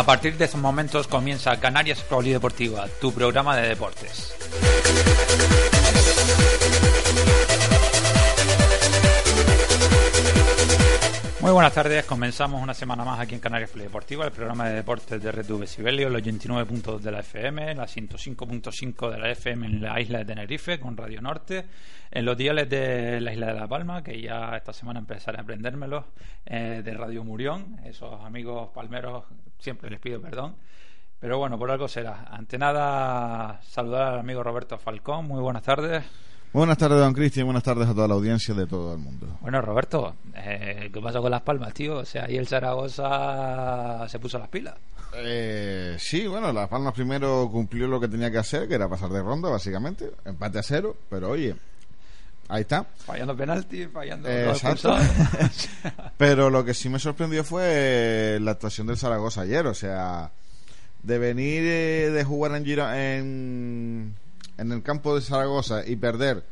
A partir de esos momentos comienza Canarias Polideportiva, tu programa de deportes. Muy buenas tardes, comenzamos una semana más aquí en Canarias Polideportiva, el programa de deportes de Red V Sibelio, los 89 puntos de la FM, la 105.5 de la FM en la isla de Tenerife con Radio Norte, en los diales de la isla de La Palma, que ya esta semana empezaré a aprendérmelos, eh, de Radio Murión, esos amigos palmeros siempre les pido perdón. Pero bueno, por algo será. Ante nada, saludar al amigo Roberto Falcón. Muy buenas tardes. Buenas tardes, don Cristian. Buenas tardes a toda la audiencia de todo el mundo. Bueno, Roberto, eh, ¿qué pasó con Las Palmas, tío? O sea, ahí el Zaragoza se puso las pilas. Eh, sí, bueno, Las Palmas primero cumplió lo que tenía que hacer, que era pasar de ronda, básicamente. Empate a cero, pero oye, ahí está. Fallando penalti, fallando. Eh, exacto. pero lo que sí me sorprendió fue la actuación del Zaragoza ayer, o sea, de venir eh, de jugar en, Giro en en el campo de Zaragoza y perder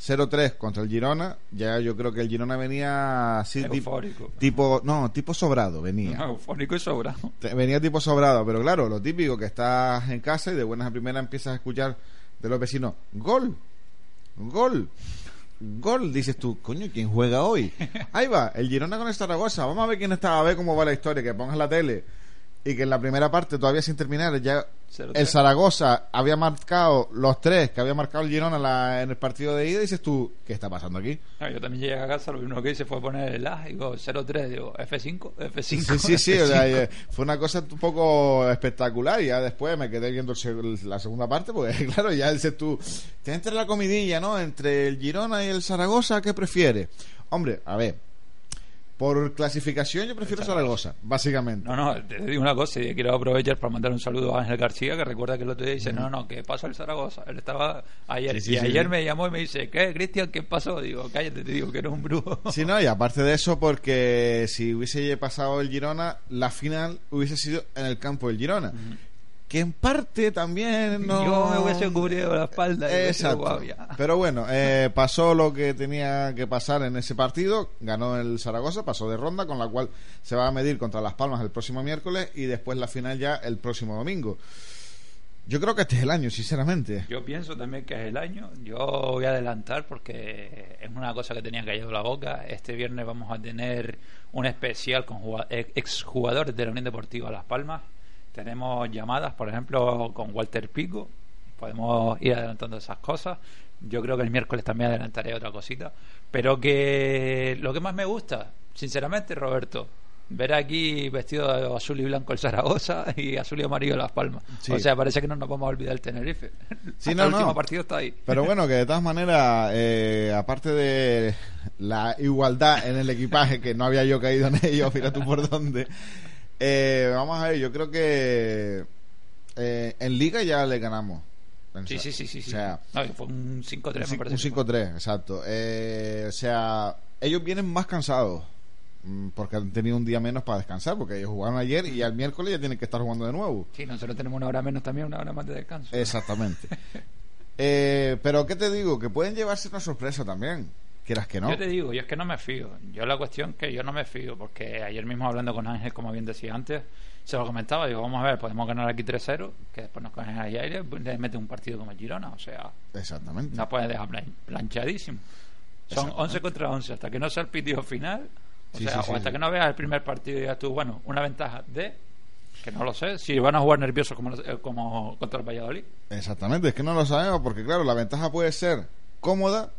0-3 contra el Girona, ya yo creo que el Girona venía así Eufórico. tipo, no, tipo sobrado venía. No, eufórico y sobrado. Venía tipo sobrado, pero claro, lo típico que estás en casa y de buenas a primeras empiezas a escuchar de los vecinos, gol, gol, gol, dices tú, coño, ¿quién juega hoy? Ahí va, el Girona con el Zaragoza, vamos a ver quién está, a ver cómo va la historia, que pongas la tele y que en la primera parte todavía sin terminar ya 0-3. el Zaragoza había marcado los tres que había marcado el Girona en la- en el partido de ida y dices tú, ¿qué está pasando aquí? No, yo también llegué a casa, lo primero que hice fue poner el A, digo 0-3, digo F5, F5. Sí, sí, sí, o sea, F5. eh, fue una cosa un poco espectacular y ya después me quedé viendo la segunda parte porque claro, ya dices tú, te entra la comidilla, ¿no? Entre el Girona y el Zaragoza, ¿qué prefieres? Hombre, a ver, por clasificación yo prefiero Zaragoza, básicamente. No, no, te digo una cosa y quiero aprovechar para mandar un saludo a Ángel García, que recuerda que el otro día dice, no, no, ¿qué pasó el Zaragoza? Él estaba ayer, Sí, sí, y sí, ayer me llamó y me dice, ¿qué, Cristian, qué pasó? Digo, cállate, te digo que eres un brujo. Sí, no, y aparte de eso, porque si hubiese pasado el Girona, la final hubiese sido en el campo del Girona. Que en parte también no. Yo me hubiese cubrido la espalda Exacto. Pero bueno, eh, pasó lo que tenía que pasar en ese partido. Ganó el Zaragoza, pasó de ronda, con la cual se va a medir contra Las Palmas el próximo miércoles y después la final ya el próximo domingo. Yo creo que este es el año, sinceramente. Yo pienso también que es el año. Yo voy a adelantar porque es una cosa que tenía callado la boca. Este viernes vamos a tener un especial con exjugadores de la Unión Deportiva Las Palmas. Tenemos llamadas, por ejemplo, con Walter Pico. Podemos ir adelantando esas cosas. Yo creo que el miércoles también adelantaré otra cosita. Pero que lo que más me gusta, sinceramente, Roberto, ver aquí vestido de azul y blanco el Zaragoza y azul y amarillo Las Palmas. Sí. O sea, parece que no nos vamos a olvidar el Tenerife. Sí, no, el no. último partido está ahí. Pero bueno, que de todas maneras, eh, aparte de la igualdad en el equipaje, que no había yo caído en ello, fíjate tú por dónde. Eh, vamos a ver, yo creo que eh, en Liga ya le ganamos. Sí, sí, sí, sí. sí. O sea, No, fue un 5-3, me un parece. fue. 5-3, exacto. Eh, o sea, ellos vienen más cansados. mm, Porque han tenido un día menos para descansar, porque ellos jugaron ayer y al miércoles ya tienen que estar jugando de nuevo. Sí, nosotros tenemos una hora menos también, una hora más de descanso. Exactamente. Eh, pero ¿qué te digo? Que pueden llevarse una sorpresa también. Quieras que no. Yo te digo, yo es que no me fío. Yo la cuestión que yo no me fío, porque ayer mismo hablando con Ángel, como bien decía antes, se lo comentaba, digo, vamos a ver, podemos ganar aquí 3-0, que después nos cogen ahí aire, pues, le mete un partido como el Girona, o sea, Exactamente. no puedes dejar plan- planchadísimo. Son Exactamente. 11 contra 11, hasta que no sea el pitido final, o Sí, sea, sí, o hasta sí. que no veas el primer partido y digas tú, bueno, una ventaja de, que no lo sé, si van a jugar nerviosos como, eh, como contra el Valladolid. Exactamente, es que no lo sabemos porque claro, la ventaja puede ser cómoda,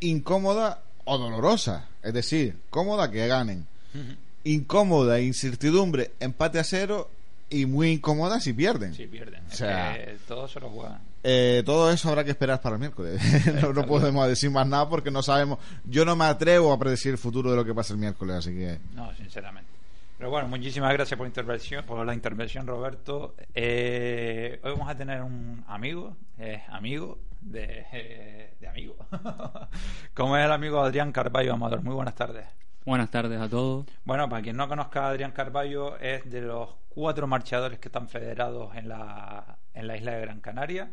incómoda o dolorosa. Es decir, cómoda que ganen. Incómoda, incertidumbre, empate a cero y muy incómoda si pierden. Si pierden, O es sea- que todos se lo juegan. Eh, todo eso habrá que esperar para el miércoles. no, no podemos decir más nada porque no sabemos. Yo no me atrevo a predecir el futuro de lo que pasa el miércoles, así que. No, sinceramente. Pero bueno, muchísimas gracias por intervención, por la intervención, Roberto. Eh, hoy vamos a tener un amigo, eh, amigo de, de amigo, como es el amigo Adrián Carballo Amador. Muy buenas tardes. Buenas tardes a todos. Bueno, para quien no conozca a Adrián Carballo, es de los cuatro marchadores que están federados en la, en la isla de Gran Canaria.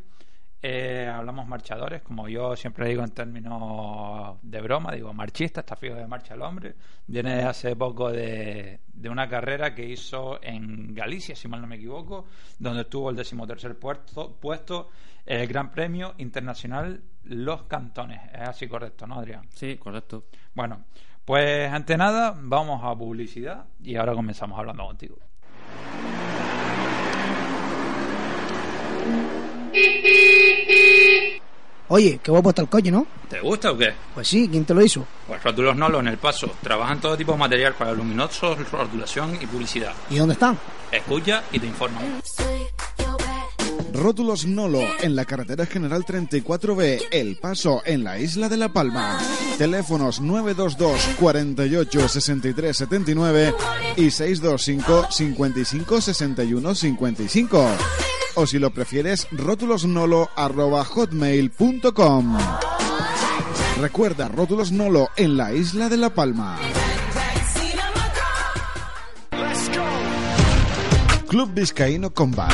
Eh, hablamos marchadores, como yo siempre digo en términos de broma, digo marchista, está fijo de marcha el hombre. Viene hace poco de, de una carrera que hizo en Galicia, si mal no me equivoco, donde tuvo el decimotercer puesto, puesto el Gran Premio Internacional Los Cantones. Es así correcto, ¿no, Adrián? Sí, correcto. Bueno, pues ante nada, vamos a publicidad y ahora comenzamos hablando contigo. Oye, qué guapo está el coche, ¿no? ¿Te gusta o qué? Pues sí, ¿quién te lo hizo? Pues Rótulos Nolo en el paso. Trabajan todo tipo de material para luminosos, rotulación y publicidad. ¿Y dónde están? Escucha y te informan. Rótulos Nolo en la carretera general 34B, El Paso, en la isla de La Palma. Teléfonos 922 48 63 79 y 625 55 61 55. O si lo prefieres, rótulosnolo arroba hotmail.com. Recuerda, Rótulos Nolo en la isla de La Palma. Club Vizcaíno Combat.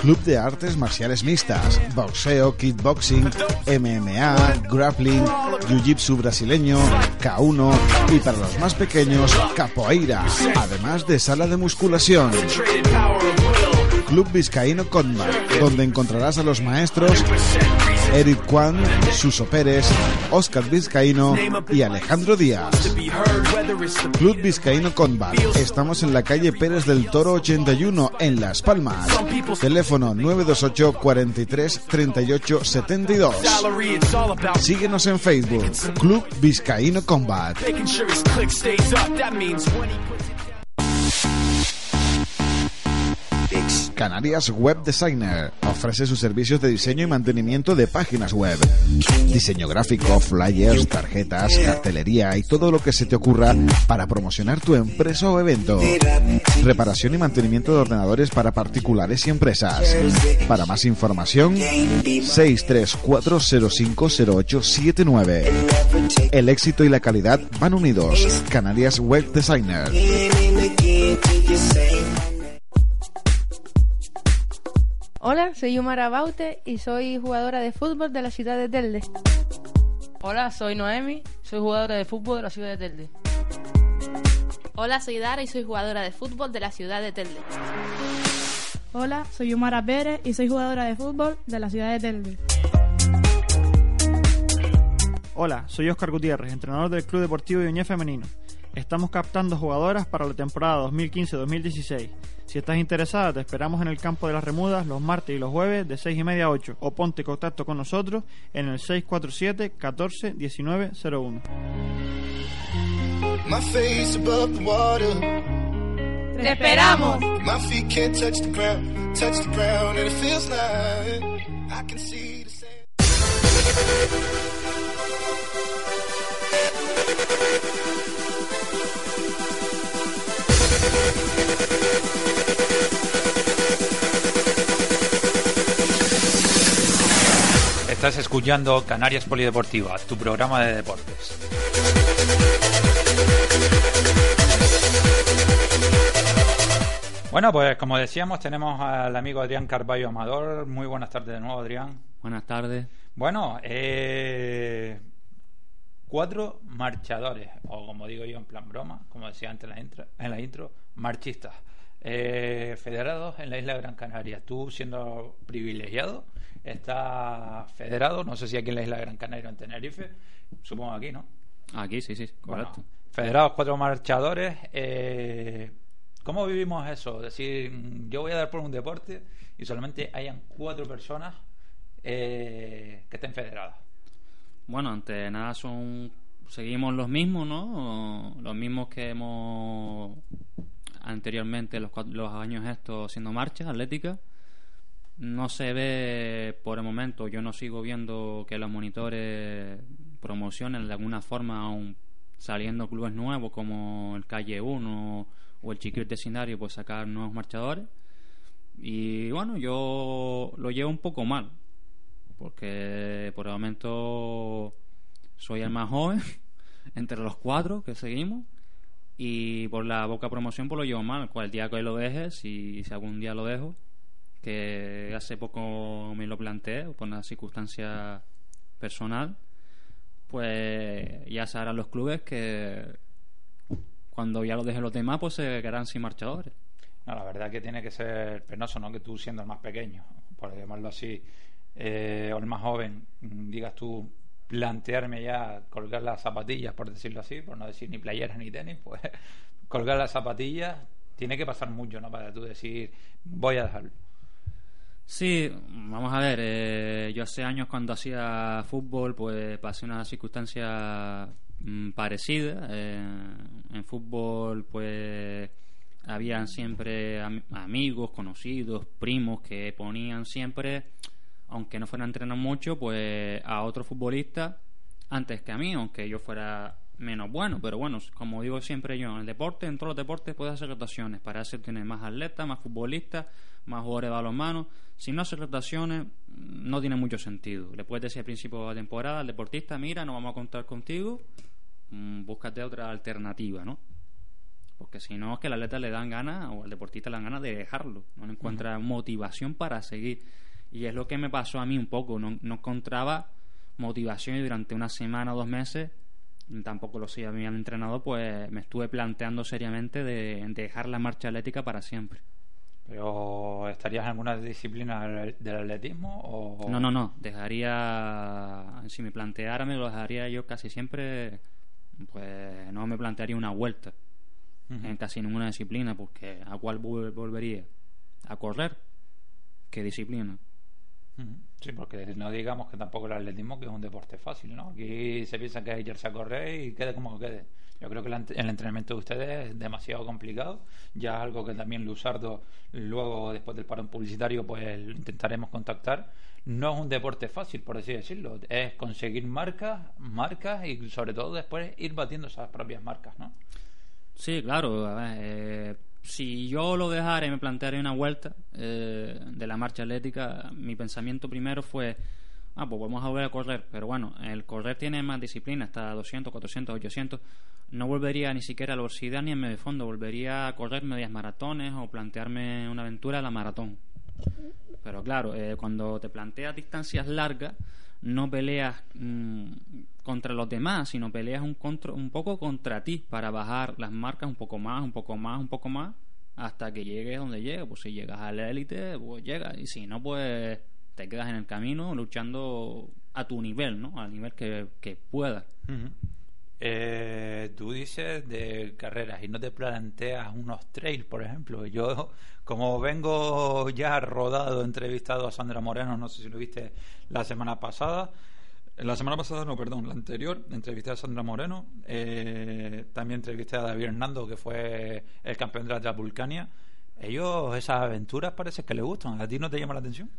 Club de artes marciales mixtas, boxeo, kickboxing, MMA, grappling, jiu-jitsu brasileño, K1 y para los más pequeños, capoeira, además de sala de musculación. Club Vizcaíno Combat, donde encontrarás a los maestros Eric Kwan, Suso Pérez, Oscar Vizcaíno y Alejandro Díaz. Club Vizcaíno Combat. Estamos en la calle Pérez del Toro 81 en Las Palmas. Teléfono 928 43 38 72. Síguenos en Facebook. Club Vizcaíno Combat. Canarias Web Designer ofrece sus servicios de diseño y mantenimiento de páginas web, diseño gráfico, flyers, tarjetas, cartelería y todo lo que se te ocurra para promocionar tu empresa o evento. Reparación y mantenimiento de ordenadores para particulares y empresas. Para más información, 634050879. El éxito y la calidad van unidos. Canarias Web Designer. Hola, soy Yumara Baute y soy jugadora de fútbol de la ciudad de Telde. Hola, soy Noemi, soy jugadora de fútbol de la ciudad de Telde. Hola, soy Dara y soy jugadora de fútbol de la ciudad de Telde. Hola, soy Yumara Pérez y soy jugadora de fútbol de la ciudad de Telde. Hola, soy Oscar Gutiérrez, entrenador del Club Deportivo Iñez Femenino. Estamos captando jugadoras para la temporada 2015-2016. Si estás interesada, te esperamos en el campo de las Remudas los martes y los jueves de 6 y media a 8 o ponte en contacto con nosotros en el 647 14 19 01. My face above the water. ¡Te esperamos! Estás escuchando Canarias Polideportiva, tu programa de deportes. Bueno, pues como decíamos, tenemos al amigo Adrián Carballo Amador. Muy buenas tardes de nuevo, Adrián. Buenas tardes. Bueno, eh, cuatro marchadores, o como digo yo en plan broma, como decía antes en la intro, en la intro marchistas, eh, federados en la isla de Gran Canaria. Tú siendo privilegiado, estás federado, no sé si aquí en la isla de Gran Canaria o en Tenerife, supongo aquí, ¿no? Aquí, sí, sí, correcto. Bueno, federados, cuatro marchadores. Eh, ¿Cómo vivimos eso? Es decir, yo voy a dar por un deporte y solamente hayan cuatro personas eh, que estén federadas. Bueno, ante nada son seguimos los mismos, ¿no? Los mismos que hemos anteriormente los, los años estos haciendo marchas atléticas. No se ve por el momento, yo no sigo viendo que los monitores promocionen de alguna forma aún saliendo clubes nuevos como el Calle 1 o el Chiquil Vecindario pues sacar nuevos marchadores. Y bueno, yo lo llevo un poco mal, porque por el momento soy el más joven entre los cuatro que seguimos y por la boca promoción pues lo llevo mal, cual día que lo deje, si, si algún día lo dejo, que hace poco me lo planteé por una circunstancia personal, pues ya sabrán los clubes que cuando ya lo dejen los demás, pues se quedarán sin marchadores. No, la verdad que tiene que ser penoso, ¿no? Que tú siendo el más pequeño, por llamarlo así, eh, o el más joven, mm, digas tú, plantearme ya colgar las zapatillas, por decirlo así, por no decir ni playeras ni tenis, pues colgar las zapatillas tiene que pasar mucho, ¿no? Para tú decir, voy a dejarlo. Sí, vamos a ver, eh, yo hace años cuando hacía fútbol, pues pasé una circunstancia mm, parecida. Eh, en fútbol, pues habían siempre am- amigos, conocidos, primos que ponían siempre, aunque no fueran a entrenar mucho, pues a otro futbolista antes que a mí, aunque yo fuera menos bueno. Pero bueno, como digo siempre yo, en el deporte, en todos los deportes puedes hacer rotaciones. Para eso tienes más atletas, más futbolistas, más jugadores de balonmano. Si no haces rotaciones, no tiene mucho sentido. Le puedes decir al principio de la temporada al deportista, mira, no vamos a contar contigo, mm, búscate otra alternativa, ¿no? Porque si no, es que al atleta le dan ganas, o al deportista le dan ganas de dejarlo. No le encuentra motivación para seguir. Y es lo que me pasó a mí un poco. No, no encontraba motivación y durante una semana o dos meses, tampoco lo sé, a mí al entrenador, pues me estuve planteando seriamente de, de dejar la marcha atlética para siempre. Pero ¿estarías en alguna disciplina del atletismo o No, no, no. Dejaría. Si me planteara, me lo dejaría yo casi siempre. Pues no me plantearía una vuelta en casi ninguna disciplina, porque ¿a cuál vol- volvería? ¿A correr? ¿Qué disciplina? Sí, porque no digamos que tampoco el atletismo que es un deporte fácil, ¿no? Aquí se piensa que es irse a correr y quede como quede. Yo creo que el ent- el entrenamiento de ustedes es demasiado complicado. Ya es algo que también Luzardo, luego después del parón publicitario, pues intentaremos contactar. No es un deporte fácil, por así decirlo. Es conseguir marcas, marcas y sobre todo después ir batiendo esas propias marcas, ¿no? Sí, claro. a ver, eh, si yo lo dejara y me planteara una vuelta eh, de la marcha atlética, mi pensamiento primero fue, ah, pues vamos a volver a correr. Pero bueno, el correr tiene más disciplina, hasta 200, 400, 800. No volvería ni siquiera a la velocidad ni en medio fondo, volvería a correr medias maratones o plantearme una aventura a la maratón. Pero claro, eh, cuando te planteas distancias largas, no peleas mm, contra los demás, sino peleas un, contro- un poco contra ti para bajar las marcas un poco más, un poco más, un poco más, hasta que llegues donde llegues. Pues si llegas a la élite, pues llegas. Y si no, pues te quedas en el camino luchando a tu nivel, ¿no? Al nivel que, que puedas. Eh, tú dices de carreras y no te planteas unos trails, por ejemplo. Yo, como vengo ya rodado, entrevistado a Sandra Moreno, no sé si lo viste la semana pasada. La semana pasada, no, perdón, la anterior, entrevisté a Sandra Moreno. eh, también entrevisté a David Hernando, que fue el campeón de la Transvulcania. Ellos, esas aventuras parece que les gustan. ¿A ti no te llama la atención?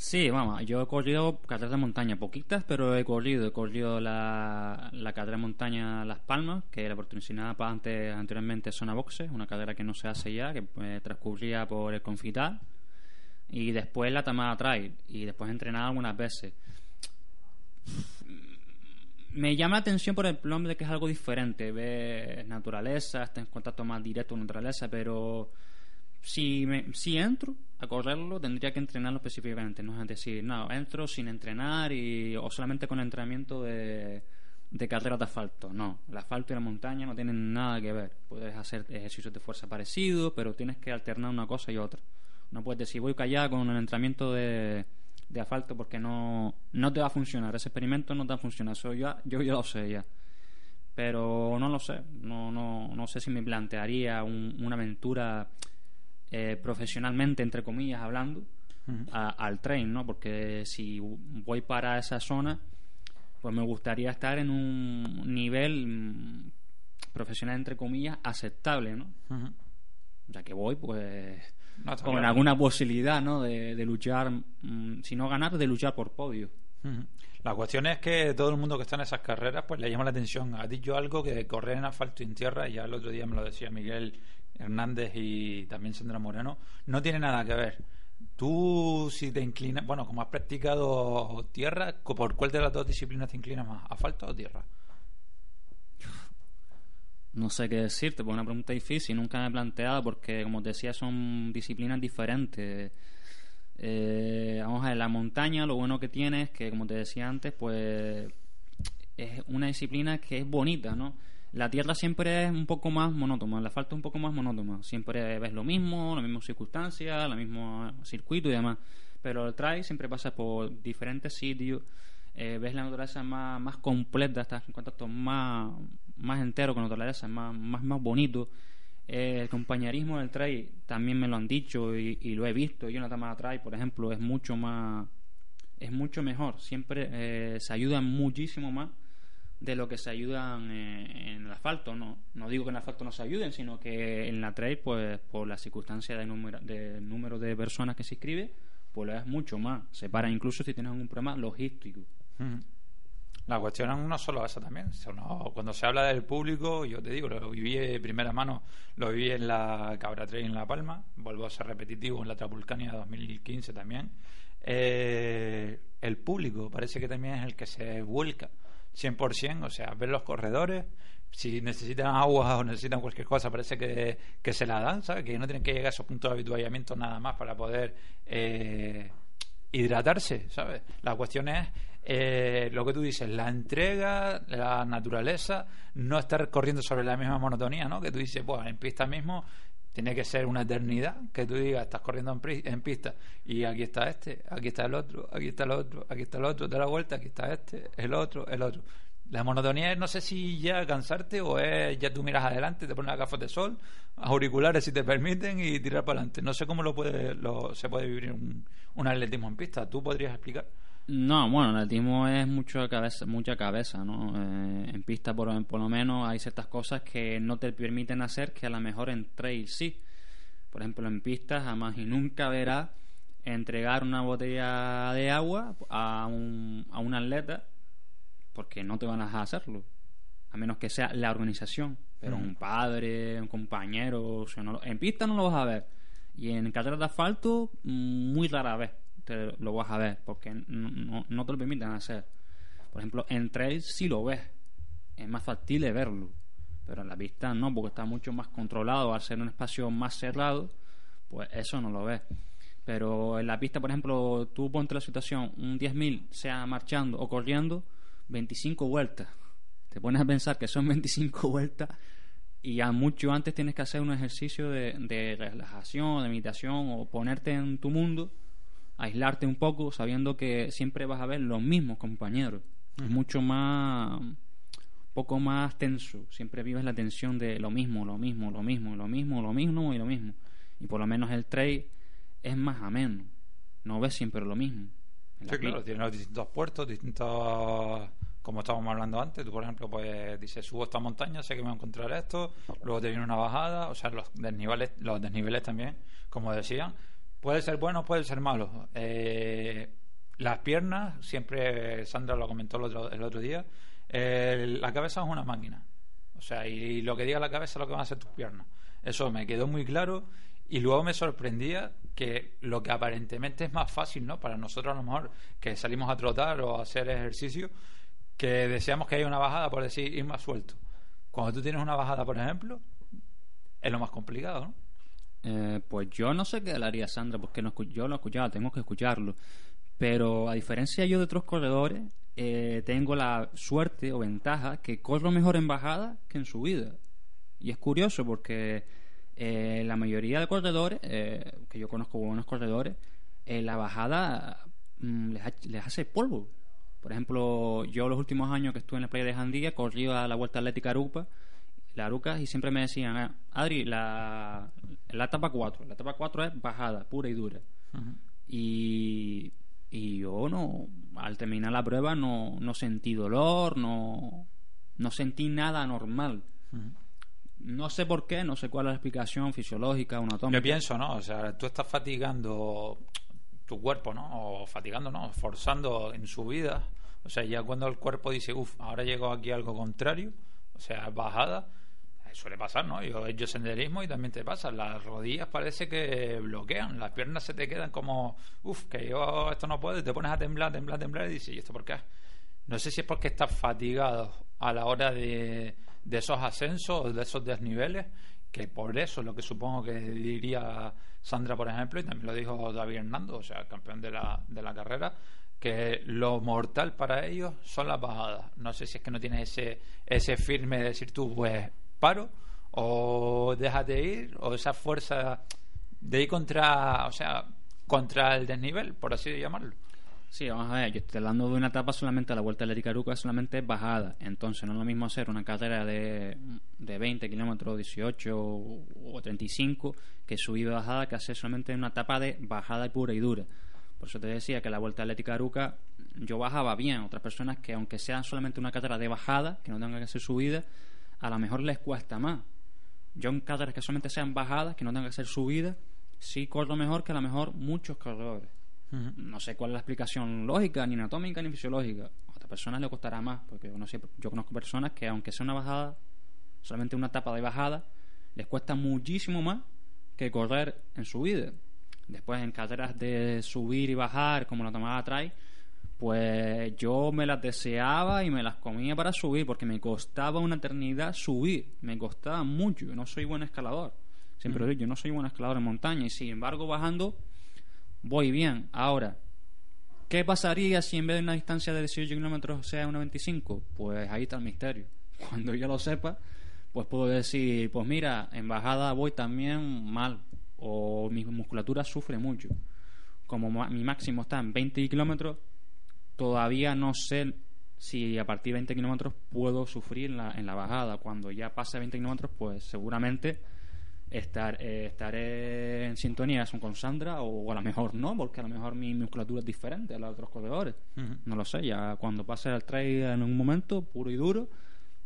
Sí, vamos, yo he corrido carreras de montaña, poquitas, pero he corrido. He corrido la, la carrera de montaña Las Palmas, que era patrocinada para antes, anteriormente Zona Boxe, una carrera que no se hace ya, que eh, transcurría por el Confital. Y después la Tamada Trail, y después he entrenado algunas veces. Me llama la atención por el nombre de que es algo diferente, ves naturaleza, estás en contacto más directo con naturaleza, pero si, me, si entro a correrlo, tendría que entrenarlo específicamente. No es decir, no, entro sin entrenar y, o solamente con entrenamiento de, de carreras de asfalto. No, el asfalto y la montaña no tienen nada que ver. Puedes hacer ejercicios de fuerza parecidos, pero tienes que alternar una cosa y otra. No puedes decir, voy callado con el entrenamiento de, de asfalto porque no, no te va a funcionar. Ese experimento no te va a funcionar. Eso yo ya lo sé ya pero no lo sé no no no sé si me plantearía un- una aventura eh, profesionalmente entre comillas hablando a- al tren no porque si voy para esa zona pues me gustaría estar en un nivel mm, profesional entre comillas aceptable no ya que voy pues No, con claro. alguna posibilidad no de, de luchar mm, si no ganar de luchar por podio. La cuestión es que todo el mundo que está en esas carreras pues le llama la atención. Has dicho algo que correr en asfalto y en tierra, y ya el otro día me lo decía Miguel Hernández y también Sandra Moreno, no tiene nada que ver. Tú si te inclinas, bueno, como has practicado tierra, ¿por cuál de las dos disciplinas te inclinas más? ¿Asfalto o tierra? No sé qué decirte, pues una pregunta difícil, nunca me he planteado porque, como te decía, son disciplinas diferentes. Eh, vamos a ver, la montaña lo bueno que tiene es que, como te decía antes, pues es una disciplina que es bonita, ¿no? La tierra siempre es un poco más monótona, la falta un poco más monótona. Siempre ves lo mismo, las mismas circunstancias, el mismo circuito y demás. Pero el trail siempre pasa por diferentes sitios, eh, ves la naturaleza más, más completa, estás en contacto más, más entero con la naturaleza, más, más, más bonito. Eh, el compañerismo del trail también me lo han dicho y, y lo he visto. Yo en la Tamara Trail, por ejemplo, es mucho más, es mucho mejor. Siempre eh, se ayudan muchísimo más de lo que se ayudan eh, en el asfalto. No, no digo que en el asfalto no se ayuden, sino que en la trail, pues por la circunstancia de número de, número de personas que se inscribe, pues lo es mucho más. Se para incluso si tienes algún problema logístico. La cuestión no solo esa también. cuando se habla del público, yo te digo, lo viví de primera mano, lo viví en la Cabra Trail en La Palma, vuelvo a ser repetitivo en la Trapulcania 2015 también. Eh, el público parece que también es el que se vuelca 100%, o sea, ver los corredores, si necesitan agua o necesitan cualquier cosa, parece que, que se la dan, ¿sabes? Que no tienen que llegar a esos puntos de habituallamiento nada más para poder eh, hidratarse, ¿sabes? La cuestión es eh, lo que tú dices, la entrega, la naturaleza, no estar corriendo sobre la misma monotonía, ¿no? Que tú dices, pues en pista mismo tiene que ser una eternidad que tú digas, estás corriendo en, en pista y aquí está este, aquí está el otro, aquí está el otro, aquí está el otro, da la vuelta, aquí está este, el otro, el otro. La monotonía es, no sé si ya cansarte o es ya tú miras adelante, te pones gafas de sol, auriculares si te permiten y tirar para adelante. No sé cómo lo puede, lo, se puede vivir un, un atletismo en pista. ¿Tú podrías explicar? No, bueno, el atletismo es mucho cabeza, mucha cabeza, ¿no? Eh, en pista, por, por lo menos, hay ciertas cosas que no te permiten hacer que a lo mejor en trail sí. Por ejemplo, en pista jamás y nunca verás entregar una botella de agua a un, a un atleta porque no te van a dejar hacerlo. A menos que sea la organización. Pero Mm. un padre, un compañero, o sea, no lo- en pista no lo vas a ver. Y en carreras de asfalto, muy rara vez te lo vas a ver, porque no, te lo permiten hacer. Por ejemplo, en trail sí lo ves. Es más factible verlo. Pero en la pista no, porque está mucho más controlado. Al ser un espacio más cerrado, pues eso no lo ves. Pero en la pista, por ejemplo, tú ponte la situación, un 10.000, sea marchando o corriendo, 25 vueltas. Te pones a pensar que son 25 vueltas y ya mucho antes tienes que hacer un ejercicio de, de relajación, de meditación o ponerte en tu mundo, aislarte un poco sabiendo que siempre vas a ver los mismos compañeros. Es mucho más, poco más tenso. Siempre vives la tensión de lo mismo, lo mismo, lo mismo, lo mismo, lo mismo y lo mismo. Y por lo menos el trail es más ameno. No ves siempre lo mismo. Sí, claro, pi- tiene los distintos puertos, distintos. Como estábamos hablando antes, tú, por ejemplo, pues dices, subo esta montaña, sé que me voy a encontrar esto, luego te viene una bajada, o sea, los desniveles, los desniveles también, como decían, puede ser bueno, puede ser malo. Eh, las piernas, siempre Sandra lo comentó el otro, día, el- la cabeza es una máquina. O sea, y lo que diga la cabeza es lo que van a hacer tus piernas. Eso me quedó muy claro y luego me sorprendía que lo que aparentemente es más fácil, ¿no? Para nosotros a lo mejor que salimos a trotar o a hacer ejercicio, que deseamos que haya una bajada, por decir, ir más suelto. Cuando tú tienes una bajada, por ejemplo, es lo más complicado, ¿no? Eh, pues yo no sé qué le haría Sandra, porque no, yo lo escuchaba, tengo que escucharlo. Pero a diferencia yo de otros corredores, eh, tengo la suerte o ventaja que corro mejor en bajada que en subida. Y es curioso porque eh, la mayoría de corredores, eh, que yo conozco buenos corredores, eh, la bajada mm, les, ha- les hace polvo. Por ejemplo, yo los últimos años que estuve en la playa de Jandía, corrí a la Vuelta Atlética Arupa, la Aruca, y siempre me decían, "Ah, Adri, la, la etapa 4, la etapa 4 es bajada, pura y dura. Y, y yo no, al terminar la prueba no, no sentí dolor, no, no sentí nada anormal. No sé por qué, no sé cuál es la explicación fisiológica, anatómica. Yo pienso, ¿no? O sea, tú estás fatigando tu cuerpo, ¿no? O fatigando, ¿no? Forzando en su vida. O sea, ya cuando el cuerpo dice, uff, ahora llegó aquí algo contrario, o sea, bajada, suele pasar, ¿no? Yo hecho senderismo y también te pasa. Las rodillas parece que bloquean, las piernas se te quedan como, uff, que yo esto no puedo, y te pones a temblar, temblar, temblar y dices, ¿y esto por qué? No sé si es porque estás fatigado a la hora de, esos ascensos de esos desniveles que por eso lo que supongo que diría Sandra, por ejemplo, y también lo dijo David Hernando, o sea, campeón de la, de la carrera, que lo mortal para ellos son las bajadas. No sé si es que no tienes ese, ese firme de decir tú, pues paro, o déjate ir, o esa fuerza de ir contra, o sea, contra el desnivel, por así llamarlo. Sí, vamos a ver, yo estoy hablando de una etapa solamente la vuelta de la Icaruca, solamente bajada. Entonces no es lo mismo hacer una carrera de, de 20 kilómetros, 18 o, o 35 que subida y bajada, que hacer solamente una etapa de bajada pura y dura. Por eso te decía que la vuelta atlética Aruca yo bajaba bien. Otras personas que, aunque sean solamente una carrera de bajada, que no tengan que hacer subida, a lo mejor les cuesta más. Yo en carreras que solamente sean bajadas, que no tengan que hacer subida, sí corro mejor que a lo mejor muchos corredores. No sé cuál es la explicación lógica, ni anatómica, ni fisiológica. A otras personas le costará más, porque yo, no sé, yo conozco personas que, aunque sea una bajada, solamente una etapa de bajada, les cuesta muchísimo más que correr en subida. Después, en carreras de subir y bajar, como la tomada trae, pues yo me las deseaba y me las comía para subir, porque me costaba una eternidad subir, me costaba mucho. Yo no soy buen escalador, siempre lo digo, yo no soy buen escalador en montaña, y sin embargo, bajando voy bien. Ahora, ¿qué pasaría si en vez de una distancia de 18 kilómetros sea una 25? Pues ahí está el misterio. Cuando yo lo sepa, pues puedo decir, pues mira, en bajada voy también mal, o mi musculatura sufre mucho. Como mi máximo está en 20 kilómetros, todavía no sé si a partir de 20 kilómetros puedo sufrir en la, en la bajada. Cuando ya pase 20 kilómetros, pues seguramente estar, eh, estaré en sintonía con Sandra o a lo mejor no, porque a lo mejor mi musculatura es diferente a la de otros corredores. No lo sé, ya cuando pase el trail en un momento puro y duro,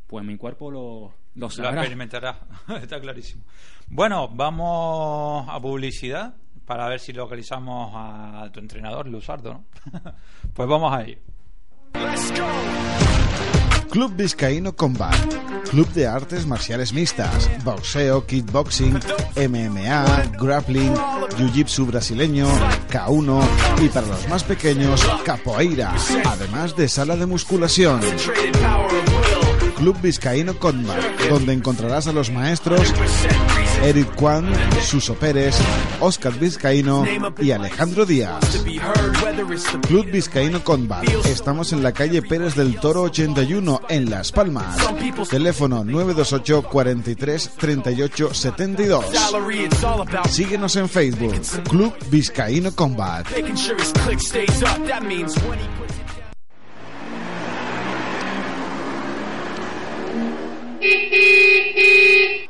pues mi cuerpo lo, lo Lo experimentará, está clarísimo. Bueno, vamos a publicidad para ver si localizamos a tu entrenador, Luzardo, ¿no? pues vamos a ir. Club Vizcaíno Combat. Club de artes marciales mixtas. Boxeo, kickboxing, MMA, grappling, jiu-jitsu brasileño, K1 y para los más pequeños, capoeira. Además de sala de musculación. Club Vizcaíno Combat, donde encontrarás a los maestros Eric Kwan, Suso Pérez, Oscar Vizcaíno y Alejandro Díaz. Club Vizcaíno Combat. Estamos en la calle Pérez del Toro 81 en Las Palmas. Teléfono 928 43 38 72. Síguenos en Facebook. Club Vizcaíno Combat.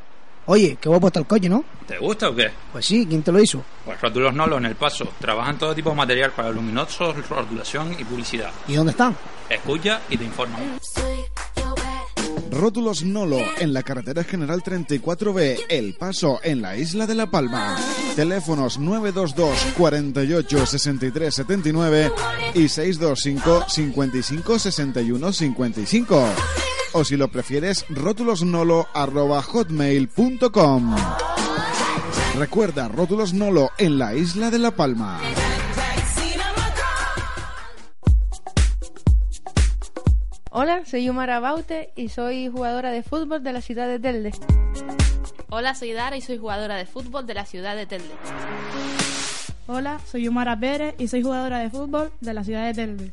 Oye, qué guapo está el coche, ¿no? ¿Te gusta o qué? Pues sí, ¿quién te lo hizo? Pues Rótulos Nolo en el paso. Trabajan todo tipo de material para luminosos, rotulación y publicidad. ¿Y dónde están? Escucha y te informan. Rótulos Nolo en la carretera general 34B, El Paso, en la isla de La Palma. Teléfonos 922 48 63 79 y 625 55 61 55. O si lo prefieres, rótulosnolo arroba hotmail.com. Recuerda, Rótulos Nolo en la isla de La Palma. Hola, soy Yumara Baute y soy jugadora de fútbol de la ciudad de Telde. Hola, soy Dara y soy jugadora de fútbol de la ciudad de Telde. Hola, soy Yumara Pérez y soy jugadora de fútbol de la ciudad de Telde.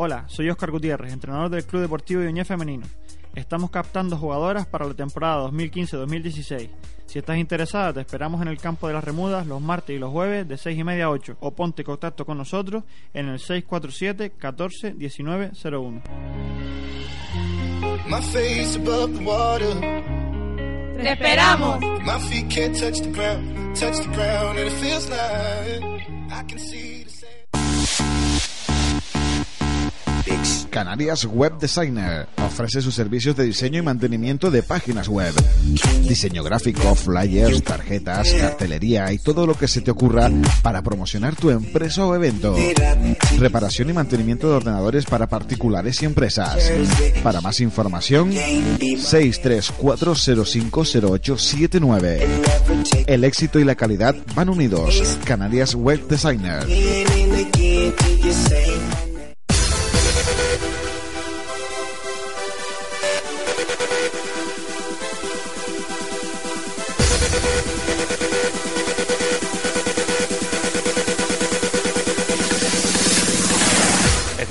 Hola, soy Oscar Gutiérrez, entrenador del Club Deportivo Iñé Femenino. Estamos captando jugadoras para la temporada 2015-2016. Si estás interesada, te esperamos en el campo de las Remudas los martes y los jueves de 6 y media a 8 o ponte en contacto con nosotros en el 647 14 19 01. My face above the water. ¡Te esperamos! My feet can't touch the ground, touch the ground, and it feels like I can see Canarias Web Designer ofrece sus servicios de diseño y mantenimiento de páginas web, diseño gráfico, flyers, tarjetas, cartelería y todo lo que se te ocurra para promocionar tu empresa o evento. Reparación y mantenimiento de ordenadores para particulares y empresas. Para más información, 634050879. El éxito y la calidad van unidos. Canarias Web Designer.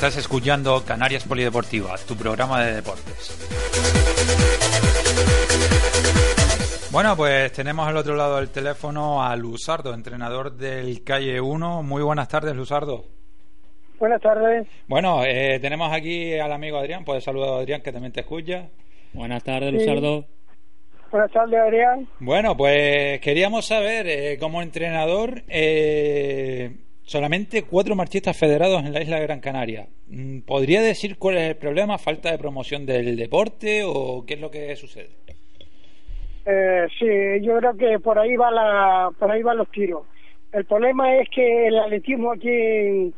Estás escuchando Canarias Polideportiva, tu programa de deportes. Bueno, pues tenemos al otro lado del teléfono a Luzardo, entrenador del Calle 1. Muy buenas tardes, Luzardo. Buenas tardes. Bueno, eh, tenemos aquí al amigo Adrián. Puedes saludar a Adrián, que también te escucha. Buenas tardes, Sí. Luzardo. Buenas tardes, Adrián. Bueno, pues queríamos saber, eh, como entrenador, eh, solamente cuatro marchistas federados en la isla de Gran Canaria. Mm, ¿Podría decir cuál es el problema? ¿Falta de promoción del deporte o qué es lo que sucede? Eh, sí, yo creo que por ahí va la, por ahí van los tiros. El problema es que el atletismo aquí en,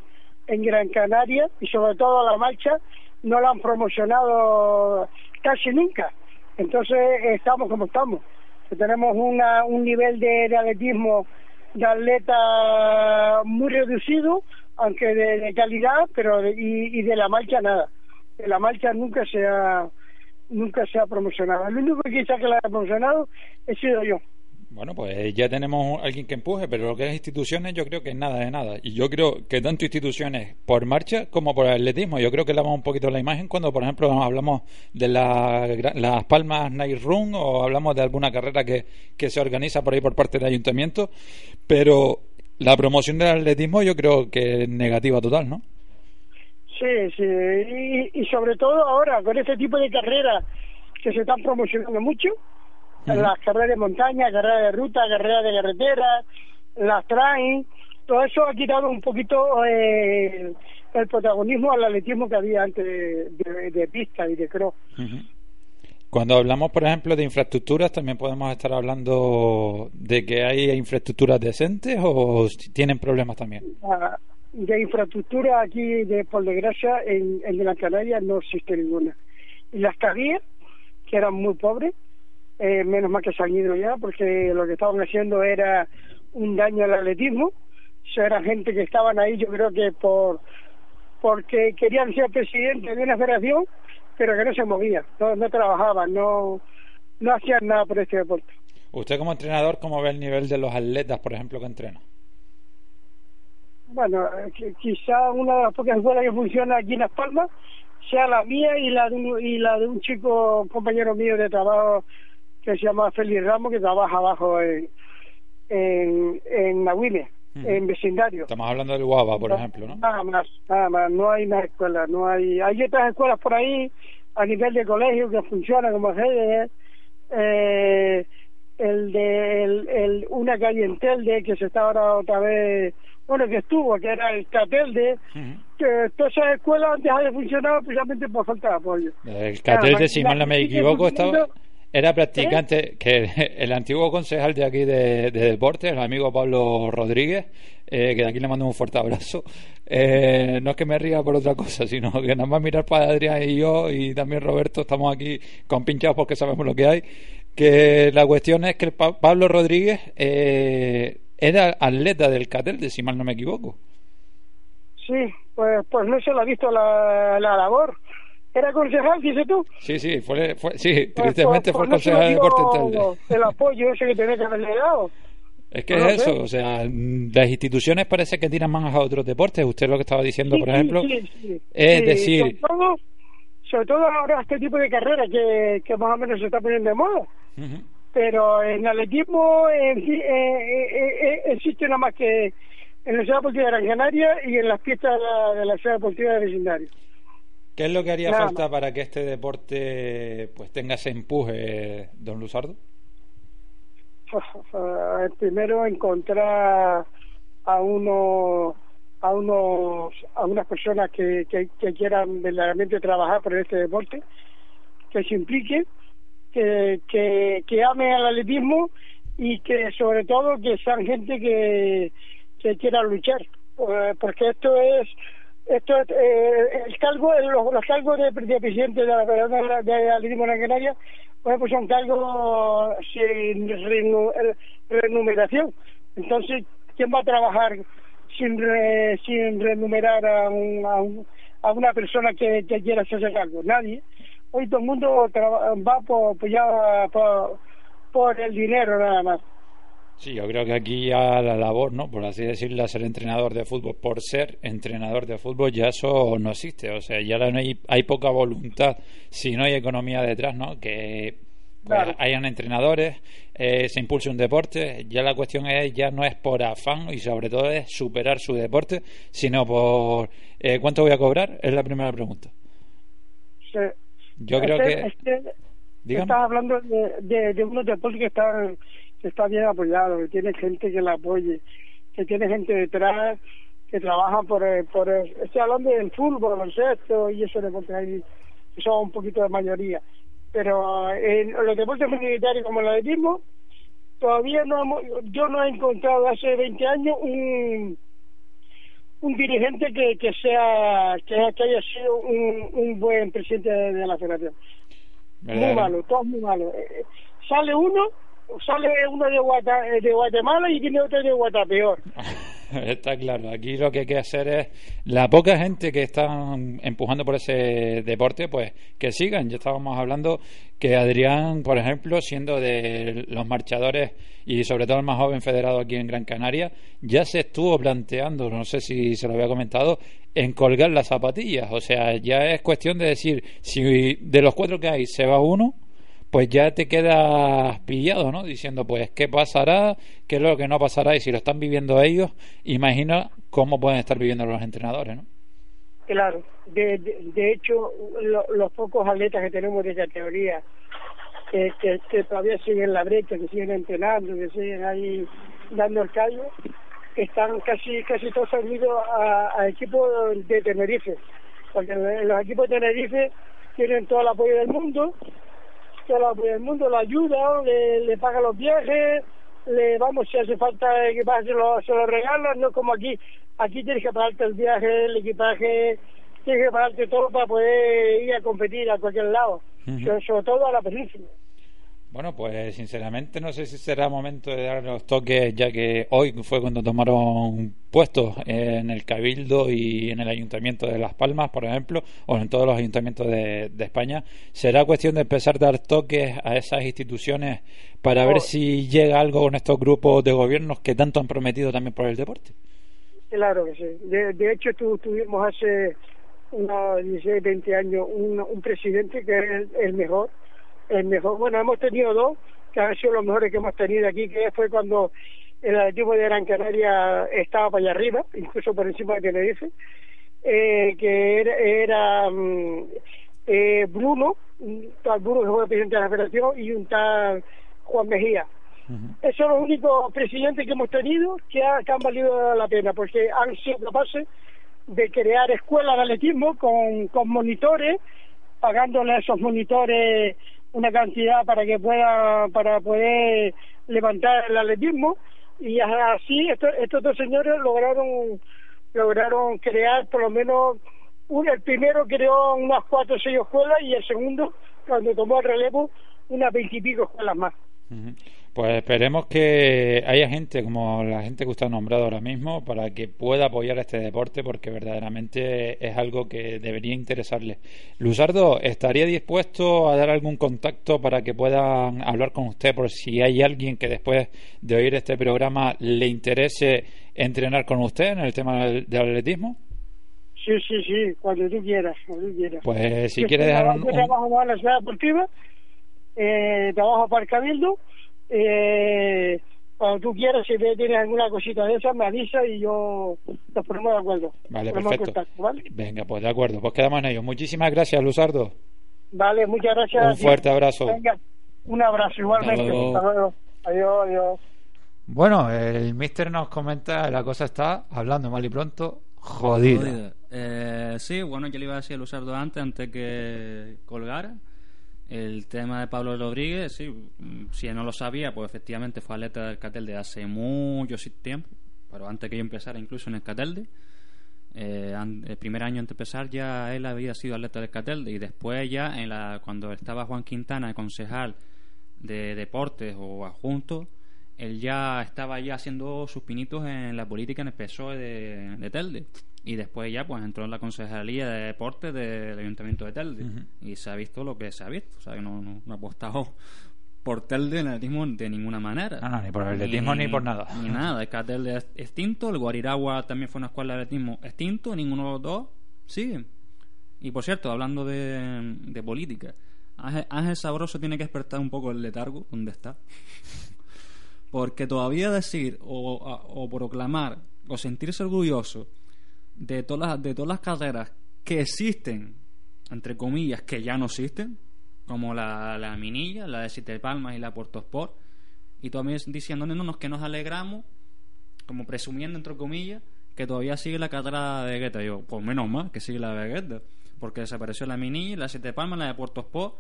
en Gran Canaria y sobre todo la marcha no la han promocionado casi nunca. Entonces estamos como estamos. Tenemos una, un nivel de, de atletismo de atleta muy reducido, aunque de, de calidad, pero de- y, de la marcha nada. De la marcha nunca se ha nunca se ha promocionado. El único que quizá que la ha promocionado he sido yo. Bueno, pues ya tenemos alguien que empuje, pero lo que es instituciones yo creo que es nada de nada. Y yo creo que tanto instituciones por marcha como por atletismo, yo creo que lavamos un poquito la imagen cuando, por ejemplo, hablamos de la- las Palmas Night Run o hablamos de alguna carrera que, que se organiza por ahí por parte del ayuntamiento, pero la promoción del atletismo yo creo que es negativa total, ¿no? Sí, sí. Y, y sobre todo ahora, con este tipo de carreras que se están promocionando mucho, las carreras de montaña, carreras de ruta, carreras de carretera, las traen, todo eso ha quitado un poquito eh, el protagonismo al atletismo que había antes de, de- de pista y de cross. Cuando hablamos, por ejemplo, de infraestructuras, también podemos estar hablando de que hay infraestructuras decentes o tienen problemas también. Ah, de infraestructura aquí, de por desgracia, en, en Gran Canaria no existe ninguna. Y las que había, que eran muy pobres, eh, menos mal que se han ya, porque lo que estaban haciendo era un daño al atletismo. Eso era gente que estaban ahí, yo creo que por porque querían ser presidente de una federación, pero que no se movían, no, no trabajaban, no, no hacían nada por este deporte. Usted como entrenador, ¿cómo ve el nivel de los atletas, por ejemplo, que entrena? Bueno, eh, qui- quizá una de las pocas escuelas que funciona aquí en Las Palmas sea la mía y la de un, y la de un chico compañero mío de trabajo que se llama Félix Ramos que trabaja abajo en en, en Nahuile, en vecindario. Estamos hablando del Guava, por ejemplo, ¿no? Nada más, nada más, no hay más escuelas, no hay, hay otras escuelas por ahí a nivel de colegio que funcionan como GDE, eh, el de el, el- una calle en Telde que se está ahora otra vez, bueno que estuvo, que era el Catelde, que todas esas escuelas han dejado de funcionar precisamente por falta de apoyo. El Catete, si mal no me equivoco, estaba, era ¿Eh? practicante, que el antiguo concejal de aquí de, de deportes, el amigo Pablo Rodríguez, eh, que de aquí le mando un fuerte abrazo, eh, no es que me ría por otra cosa, sino que nada más mirar para Adrián y yo y también Roberto estamos aquí con pinchados porque sabemos lo que hay, que la cuestión es que el Pa- Pablo Rodríguez eh, era atleta del Catete, si mal no me equivoco. Sí, pues pues no se lo ha visto la, la labor. Era concejal, dices tú. Sí, sí, fue, fue- sí, Pues, tristemente fue pues concejal de Telde. El apoyo ese que tenía que haberle dado. Es que No es sé. eso, o sea, mm, las instituciones parece que tiran más a otros deportes. Usted lo que estaba diciendo, Sí, por sí, ejemplo, sí, sí. es decir, Sobre todo, sobre todo ahora este tipo de carrera que, que más o menos se está poniendo de moda. Pero en atletismo sí, eh, eh, eh, existe nada más que en la Ciudad Deportiva de Gran Canaria y en las pistas de la, de la Ciudad Deportiva de vecindario. ¿Qué es lo que haría Nada falta para que este deporte pues tenga ese empuje, don Luzardo? Eh, primero encontrar a uno a unos a unas personas que, que, que quieran verdaderamente trabajar por este deporte que se impliquen que, que, que amen al atletismo y que sobre todo que sean gente que, que quiera luchar Eh, porque esto es esto es, eh, el cargo los, los cargos de, de presidente de la Federación de Atletismo de bueno, pues son cargos sin remuneración entonces quién va a trabajar sin re- sin remunerar a, un- a, un- a una persona que, que quiera hacerse cargo nadie. Hoy todo el mundo traba- va por, pues ya por, por el dinero nada más Sí, yo creo que aquí ya la labor, ¿no? Por así decirlo, ser entrenador de fútbol, por ser entrenador de fútbol, ya eso no existe. O sea, ya no hay, hay poca voluntad si no hay economía detrás, ¿no? Que pues, Claro. hayan entrenadores, eh, se impulse un deporte. Ya la cuestión es, ya no es por afán y sobre todo es superar su deporte, sino por eh, cuánto voy a cobrar, es la primera pregunta. Sí. Yo creo Este- que. este-. Estás hablando de, de, de unos deportes que están está bien apoyados, que tiene gente que la apoye, que tiene gente detrás que trabaja por, eh, por eh, estoy hablando del fútbol, baloncesto y esos deportes ahí son un poquito de mayoría. Pero en los deportes militares como el atletismo, todavía no hemos, yo no he encontrado hace 20 años un un dirigente que, que sea que, que haya sido un, un buen presidente de, de la federación muy malo, todos muy malos. Eh, sale uno, sale uno de, Guata- eh, de Guatemala y viene otro de Guatapeor. Está claro, aquí lo que hay que hacer es la poca gente que está empujando por ese deporte, pues que sigan. Ya estábamos hablando que Adrián, por ejemplo, siendo de los marchadores y sobre todo el más joven federado aquí en Gran Canaria, ya se estuvo planteando, no sé si se lo había comentado, en colgar las zapatillas. O sea, ya es cuestión de decir, si de los cuatro que hay se va uno, pues ya te quedas pillado, ¿no? Diciendo, pues, ¿qué pasará? ¿Qué es lo que no pasará? Y si lo están viviendo ellos, imagina cómo pueden estar viviendo los entrenadores, ¿no? Claro, de, de, hecho, lo- los pocos atletas que tenemos de categoría que, que, que todavía siguen la brecha, que siguen entrenando, que siguen ahí dando el callo, están casi casi todos unidos a, a equipos de Tenerife, porque los equipos de Tenerife tienen todo el apoyo del mundo, todo el mundo, lo ayudan, le, le pagan los viajes, le vamos si hace falta equipaje se lo, se lo regalan, no como aquí, aquí tienes que pagarte el viaje, el equipaje, tienes que pagarte todo para poder ir a competir a cualquier lado, sobre, sobre todo a la península. Bueno, pues sinceramente no sé si será momento de dar los toques, ya que hoy fue cuando tomaron puestos en el Cabildo y en el Ayuntamiento de Las Palmas, por ejemplo, o en todos los ayuntamientos de, de España. Será cuestión de empezar a dar toques a esas instituciones para ver Oh. si llega algo con estos grupos de gobiernos que tanto han prometido también por el deporte. Claro que sí. De, de hecho, tu- tuvimos hace unos 16, 20 años un, un presidente que es el, el mejor. El mejor. Bueno, hemos tenido dos que han sido los mejores que hemos tenido aquí, que fue cuando el atletismo de Gran Canaria estaba para allá arriba, incluso por encima de Tenerife, eh, que era, era mm, eh, Bruno, un tal Bruno que fue presidente de la federación, y un tal Juan Mejía. Esos son los únicos presidentes que hemos tenido que, ha- que han valido la pena, porque han sido capaces de crear escuelas de atletismo con, con monitores, pagándole a esos monitores una cantidad para que puedan, para poder levantar el atletismo, y así estos, estos dos señores lograron, lograron crear por lo menos uno, el primero creó unas cuatro o seis escuelas y el segundo, cuando tomó el relevo, unas veintipico escuelas más. Pues esperemos que haya gente como la gente que usted ha nombrado ahora mismo para que pueda apoyar este deporte porque verdaderamente es algo que debería interesarle. Luzardo, ¿estaría dispuesto a dar algún contacto para que puedan hablar con usted por si hay alguien que después de oír este programa le interese entrenar con usted en el tema del, del atletismo? Sí, sí, sí, cuando tú quieras, cuando tú quieras. Pues si Yo quiere trabajo- dejar un, Yo trabajo en la ciudad deportiva, eh, trabajo para el Cabildo, eh, cuando tú quieras, si tienes alguna cosita de esa, me avisa y yo nos ponemos de acuerdo. Vale, perfecto. contacto, ¿vale? Venga, pues de acuerdo, pues quedamos en ello. Muchísimas gracias, Luzardo. Vale, muchas gracias. Un fuerte abrazo. Venga, un abrazo igualmente. Hasta luego. Hasta luego. Adiós, adiós. Bueno, el mister nos comenta, la cosa está, hablando mal y pronto, jodida. Jodida. Eh, sí, bueno, yo le iba a decir a Luzardo antes, antes que colgara. El tema de Pablo Rodríguez, sí, si no lo sabía, pues efectivamente fue atleta del Catelde hace mucho tiempo, pero antes que yo empezara incluso en el Catelde. Eh, el primer año antes de empezar ya él había sido atleta del Catelde y después ya en la, cuando estaba Juan Quintana, concejal de deportes o adjunto, él ya estaba ya haciendo sus pinitos en la política en el PSOE de, de Telde. Y después ya pues entró en la concejalía de deportes del Ayuntamiento de Telde. Y se ha visto lo que se ha visto. O sea, que no, no, no ha apostado por Telde en atletismo de ninguna manera. No, no, ni por el atletismo ni por nada. Ni nada. Es que Telde es extinto, el Guariragua también fue una escuela de atletismo extinto, ninguno de los dos sigue. Y por cierto, hablando de, de política, Ángel, Ángel Sabroso tiene que despertar un poco el letargo donde está. Porque todavía decir o, o proclamar o sentirse orgulloso de todas las, de todas las carreras que existen, entre comillas, que ya no existen, como la, la Minilla, la de Siete Palmas y la Puerto Sport, y también diciéndonos que nos alegramos, como presumiendo, entre comillas, que todavía sigue la carrera de Vegeta. Yo, pues menos mal que sigue la de Vegeta, porque desapareció la Minilla, la Siete Palmas, la de Puerto Sport,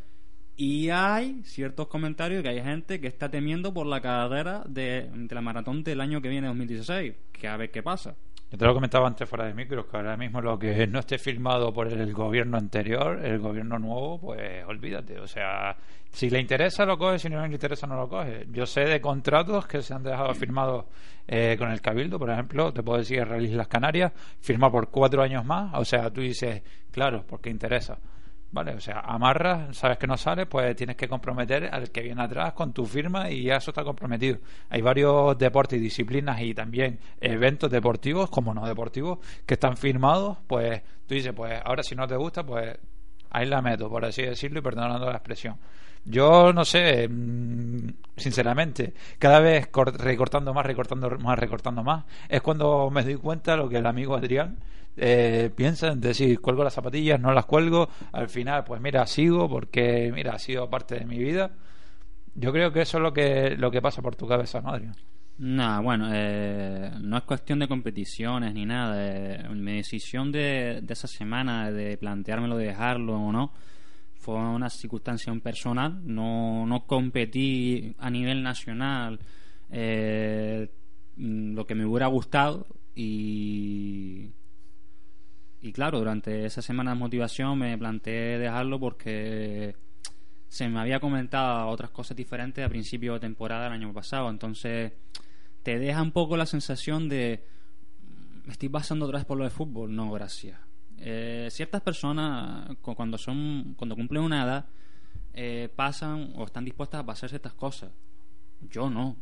y hay ciertos comentarios que hay gente que está temiendo por la carrera de, de la maratón del año que viene, 2016, que a ver qué pasa. Yo te lo comentaba antes fuera de micros, que ahora mismo lo que no esté firmado por el gobierno anterior, el gobierno nuevo, pues olvídate. O sea, si le interesa lo coge, si no le interesa no lo coge. Yo sé de contratos que se han dejado firmados eh, con el Cabildo, por ejemplo, te puedo decir Real Islas Canarias, firma por cuatro años más. O sea, tú dices, claro, porque interesa. Vale, o sea, amarras, sabes que no sale, pues tienes que comprometer al que viene atrás con tu firma y ya eso está comprometido. Hay varios deportes y disciplinas y también eventos deportivos, como no deportivos, que están firmados, pues tú dices, pues ahora si no te gusta, pues ahí la meto, por así decirlo, y perdonando la expresión. Yo no sé, mm, sinceramente, cada vez recortando más, recortando más, recortando más, es cuando me doy cuenta lo que el amigo Adrián eh, piensa en decir, cuelgo las zapatillas, no las cuelgo, al final, pues mira, sigo porque, mira, ha sido parte de mi vida. Yo creo que eso es lo que, lo que pasa por tu cabeza, ¿no, Adrián? No, bueno, eh, no es cuestión de competiciones ni nada. Eh, mi decisión de, de esa semana de planteármelo de dejarlo o no fue una circunstancia personal. No, no competí a nivel nacional eh, lo que me hubiera gustado y y claro, durante esa semana de motivación me planteé dejarlo porque se me había comentado otras cosas diferentes a principio de temporada del año pasado. Entonces te deja un poco la sensación de me estoy pasando otra vez por lo de fútbol. No, gracias. Eh, ciertas personas cuando son cuando cumplen una edad eh, pasan o están dispuestas a pasar ciertas cosas. Yo no.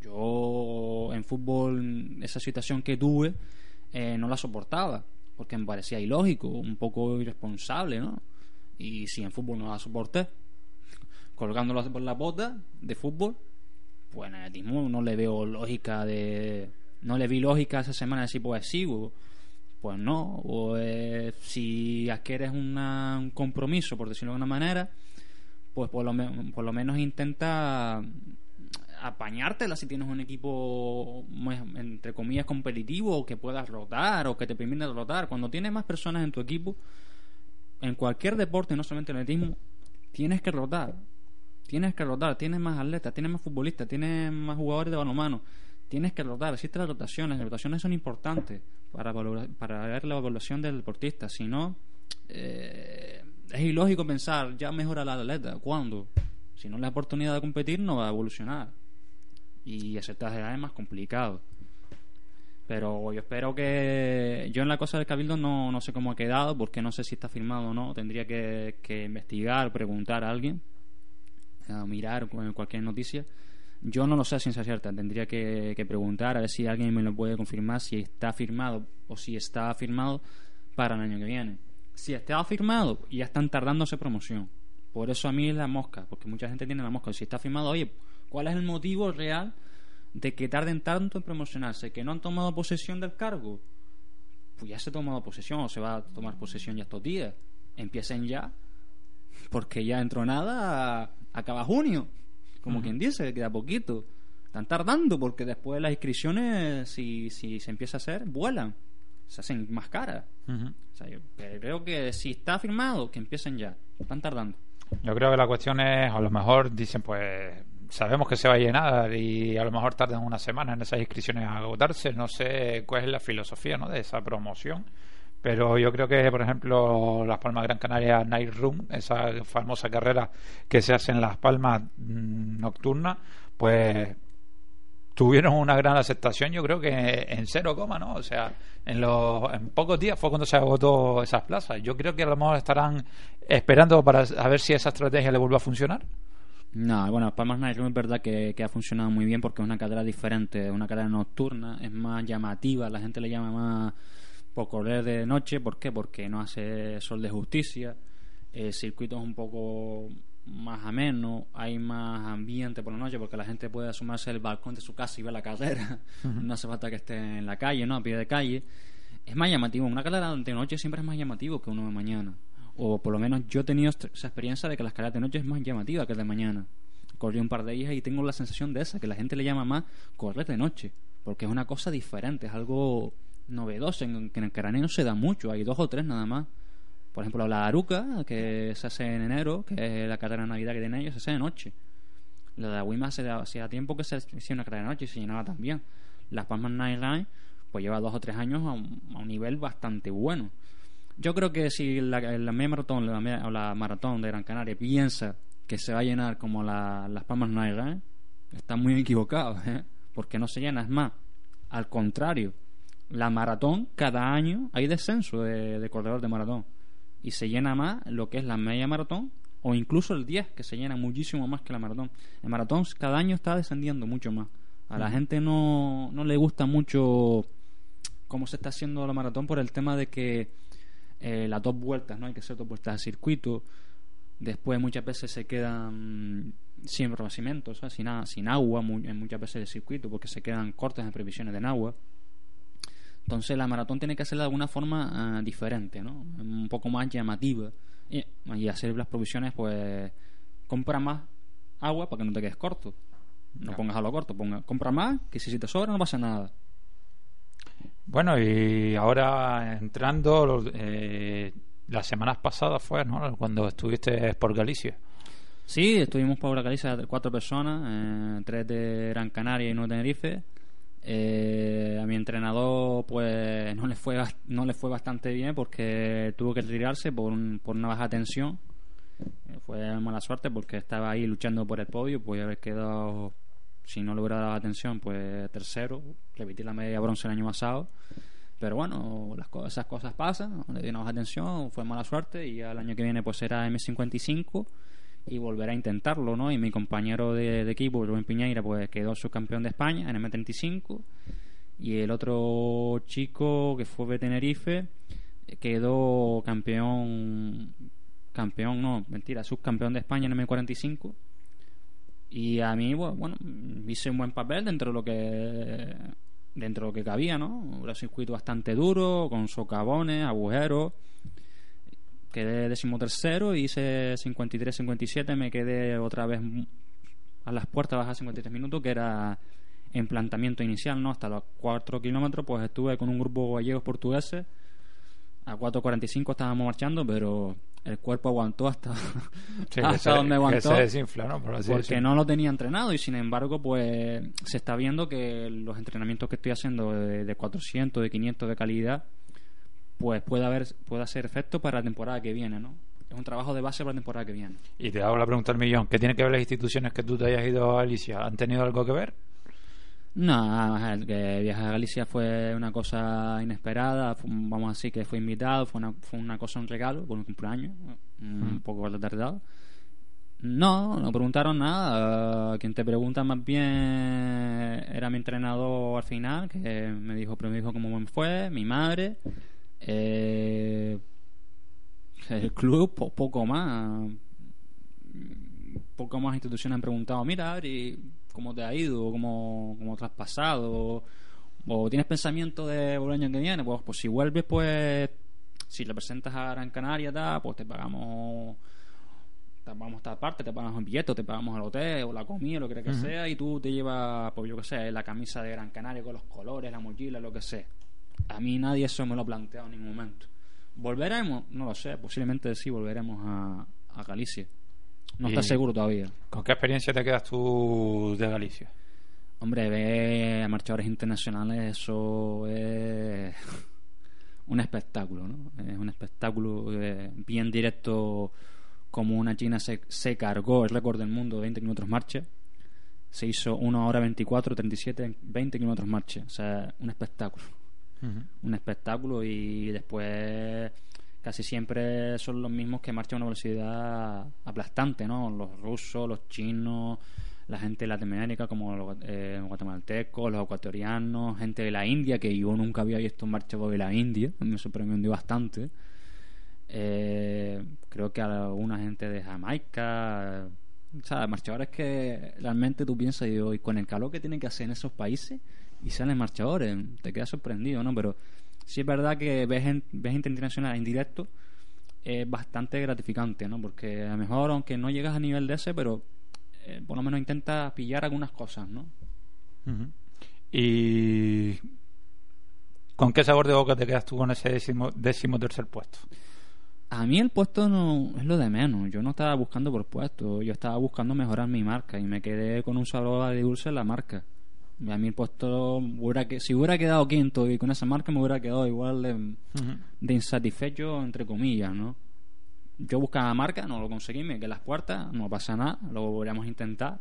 Yo en fútbol esa situación que tuve eh, no la soportaba porque me parecía ilógico, un poco irresponsable, ¿no? Y si en fútbol no la soporté, colgándolo por la bota de fútbol, pues en atletismo no le veo lógica de. No le vi lógica esa semana de decir, pues sigo. Pues no, o eh, si adquieres una, un compromiso, por decirlo de alguna manera, pues por lo, por lo menos intenta apañártela si tienes un equipo entre comillas competitivo que puedas rotar o que te permita rotar. Cuando tienes más personas en tu equipo en cualquier deporte no solamente en el atletismo tienes que rotar. Tienes que rotar. Tienes más atletas tienes más futbolistas tienes más jugadores de balonmano. Tienes que rotar. Existen las rotaciones. Las rotaciones son importantes para para ver la evaluación del deportista. Si no eh, es ilógico pensar ya mejora la atleta ¿cuándo? si no le da oportunidad de competir no va a evolucionar y a ciertas edades es más complicado. Pero yo espero que. Yo en la cosa del Cabildo no, no sé cómo ha quedado, porque no sé si está firmado o no. Tendría que, investigar, preguntar a alguien, a mirar cualquier noticia. Yo no lo sé sin ciencia cierta. Tendría que, que preguntar a ver si alguien me lo puede confirmar si está firmado o si está firmado para el año que viene. Si está firmado, ya están tardándose promoción. Por eso a mí es la mosca, porque mucha gente tiene la mosca. Si está firmado, oye, ¿Cuál es el motivo real de que tarden tanto en promocionarse? ¿Que no han tomado posesión del cargo? Pues ya se ha tomado posesión o se va a tomar posesión ya estos días. Empiecen ya, porque ya entró nada, acaba junio. Como quien dice, queda poquito. Están tardando porque después las inscripciones, si, si se empieza a hacer, vuelan. Se hacen más caras. o sea, yo creo que si está firmado, que empiecen ya. Están tardando. Yo creo que la cuestión es, a lo mejor dicen, pues sabemos que se va a llenar y a lo mejor tardan una semana en esas inscripciones a agotarse. No sé cuál es la filosofía ¿no? de esa promoción. Pero yo creo que, por ejemplo, Las Palmas Gran Canaria Night Room, esa famosa carrera que se hace en Las Palmas mm, nocturna, pues tuvieron una gran aceptación, yo creo que en cero coma, ¿no? O sea, en, los, en pocos días fue cuando se agotó esas plazas. Yo creo que a lo mejor estarán esperando para ver si esa estrategia le vuelve a funcionar. No, bueno, Palmas Night Run es verdad que, que ha funcionado muy bien porque es una carrera diferente, es una carrera nocturna, es más llamativa, la gente le llama más por correr de noche, ¿por qué? Porque no hace sol de justicia, el circuito es un poco más ameno, hay más ambiente por la noche porque la gente puede asomarse al balcón de su casa y ver la carrera, no hace falta que esté en la calle, ¿no? A pie de calle. Es más llamativo, una carrera de noche siempre es más llamativo que uno de mañana. O por lo menos yo he tenido esa experiencia de que las carreras de noche es más llamativa que el de mañana. Corrí un par de ellas y tengo la sensación de esa, que la gente le llama más correr de noche, porque es una cosa diferente, es algo novedoso, en, que en el Caraneo no se da mucho, hay dos o tres nada más. Por ejemplo, la Aruca, que se hace en enero, que es la carrera de Navidad que tienen ellos, se hace de noche. La de Wima hacía tiempo que se hacía una carrera de noche y se llenaba también. Las Palmas Nightline, pues lleva dos o tres años a un, a un nivel bastante bueno. Yo creo que si la, la media maratón la media- o la maratón de Gran Canaria piensa que se va a llenar como la- las Palmas Nightline, está muy equivocado, ¿eh? porque no se llena. Es más, al contrario, la maratón, cada año hay descenso de, de corredor de maratón. Y se llena más lo que es la media maratón o incluso el 10, que se llena muchísimo más que la maratón. El maratón cada año está descendiendo mucho más. A la Ujú. gente no, no le gusta mucho cómo se está haciendo la maratón por el tema de que eh, las dos vueltas, ¿no? Hay que hacer dos vueltas de circuito. Después muchas veces se quedan sin reconocimiento, o sea, sin, sin agua en muchas veces el circuito porque se quedan cortes en previsiones de agua. Entonces la maratón tiene que hacerla de alguna forma ah, diferente, ¿no? Un poco más llamativa. Y, y hacer las provisiones, pues, compra más agua para que no te quedes corto. No pongas a lo corto, ponga, compra más, que si te sobra no pasa nada. Bueno, y ahora entrando, eh, las semanas pasadas fue, ¿no? Cuando estuviste por Galicia. Sí, estuvimos por Galicia cuatro personas, eh, tres de Gran Canaria y uno de Tenerife. Eh, a mi entrenador pues no le fue no le fue bastante bien porque tuvo que retirarse por, un- por una baja tensión. Eh, fue mala suerte porque estaba ahí luchando por el podio, podía haber quedado si no le hubiera dado atención pues tercero, repetí la media bronce el año pasado. Pero bueno, las co- esas cosas pasan, le dio una baja tensión, fue mala suerte y al año que viene pues será M55 y volver a intentarlo, ¿no? Y mi compañero de, equipo, Rubén Piñeira, pues quedó subcampeón de España en M35 y el otro chico que fue de Tenerife quedó campeón campeón, no, mentira, subcampeón de España en M45 y a mí, bu- bueno, hice un buen papel dentro de lo que dentro de lo que cabía, ¿no? Un circuito bastante duro, con socavones, agujeros. Quedé decimotercero y hice 53-57. Me quedé otra vez a las puertas bajas 53 minutos, que era en planteamiento inicial, ¿no? Hasta los 4 kilómetros, pues estuve con un grupo gallegos portugueses. A 4.45 estábamos marchando, pero el cuerpo aguantó hasta, Sí, hasta se- donde aguantó. se desinfla, ¿no? Por así porque no lo tenía entrenado y sin embargo, pues se está viendo que los entrenamientos que estoy haciendo de, de 400, de 500 de calidad, pues puede haber puede hacer efecto para la temporada que viene, ¿no? Es un trabajo de base para la temporada que viene. Y te hago la pregunta al millón. ¿Qué tiene que ver las instituciones que tú te hayas ido a Galicia? ¿Han tenido algo que ver? No, el que viajar a Galicia fue una cosa inesperada, vamos a decir que fue invitado, fue una, fue una cosa, un regalo por un cumpleaños, un Mm. poco retardado. No, no preguntaron nada. Quien te pregunta más bien era mi entrenador al final, que me dijo, pero me dijo cómo me fue, mi madre, eh, el club, po- poco más. Poco más instituciones han preguntado, mira, Adri, ¿cómo te ha ido? ¿Cómo, cómo te has pasado? ¿O tienes pensamiento de volver el año que viene? Pues, pues si vuelves, pues si le presentas a Gran Canaria, tal, pues te pagamos te pagamos esta parte, te pagamos el billete, te pagamos el hotel o la comida, lo que sea, y tú te llevas, pues yo que sé, la camisa de Gran Canaria con los colores, la mochila, lo que sea. A mí nadie eso me lo ha planteado en ningún momento. ¿Volveremos? No lo sé, posiblemente sí volveremos a, a Galicia. No Y- está seguro todavía. ¿Con qué experiencia te quedas tú de Galicia? Hombre, ver a marchadores internacionales, eso es un espectáculo, ¿no? Es un espectáculo eh, bien directo, como una china se, se cargó el récord del mundo de 20 kilómetros marcha. Se hizo 1 hora 24, 37, 20 kilómetros marcha. O sea, un espectáculo. Un espectáculo y después casi siempre son los mismos que marchan a una velocidad aplastante, ¿no? Los rusos, los chinos, la gente Latinoamérica como los eh, guatemaltecos, los ecuatorianos, gente de la India, que yo nunca había visto un de la India, me sorprendió bastante. Eh, creo que alguna gente de Jamaica, o sea, marchadores que realmente tú piensas, y, y con el calor que tienen que hacer en esos países, y salen marchadores, te quedas sorprendido, ¿no? Pero sí es verdad que ves, en, ves internacional en directo es bastante gratificante, ¿no? Porque a lo mejor, aunque no llegas a nivel de ese, pero eh, por lo menos intenta pillar algunas cosas, ¿no? ¿Y con qué sabor de boca te quedas tú con ese décimo, décimo tercer puesto? A mí el puesto no es lo de menos. Yo no estaba buscando por puesto. Yo estaba buscando mejorar mi marca y me quedé con un sabor de dulce en la marca. A mí el puesto, hubiera que, si hubiera quedado quinto y con esa marca me hubiera quedado igual de, de insatisfecho, entre comillas, ¿no? Yo buscaba marca, no lo conseguí, me quedé las puertas, no pasa nada, lo volvíamos a intentar.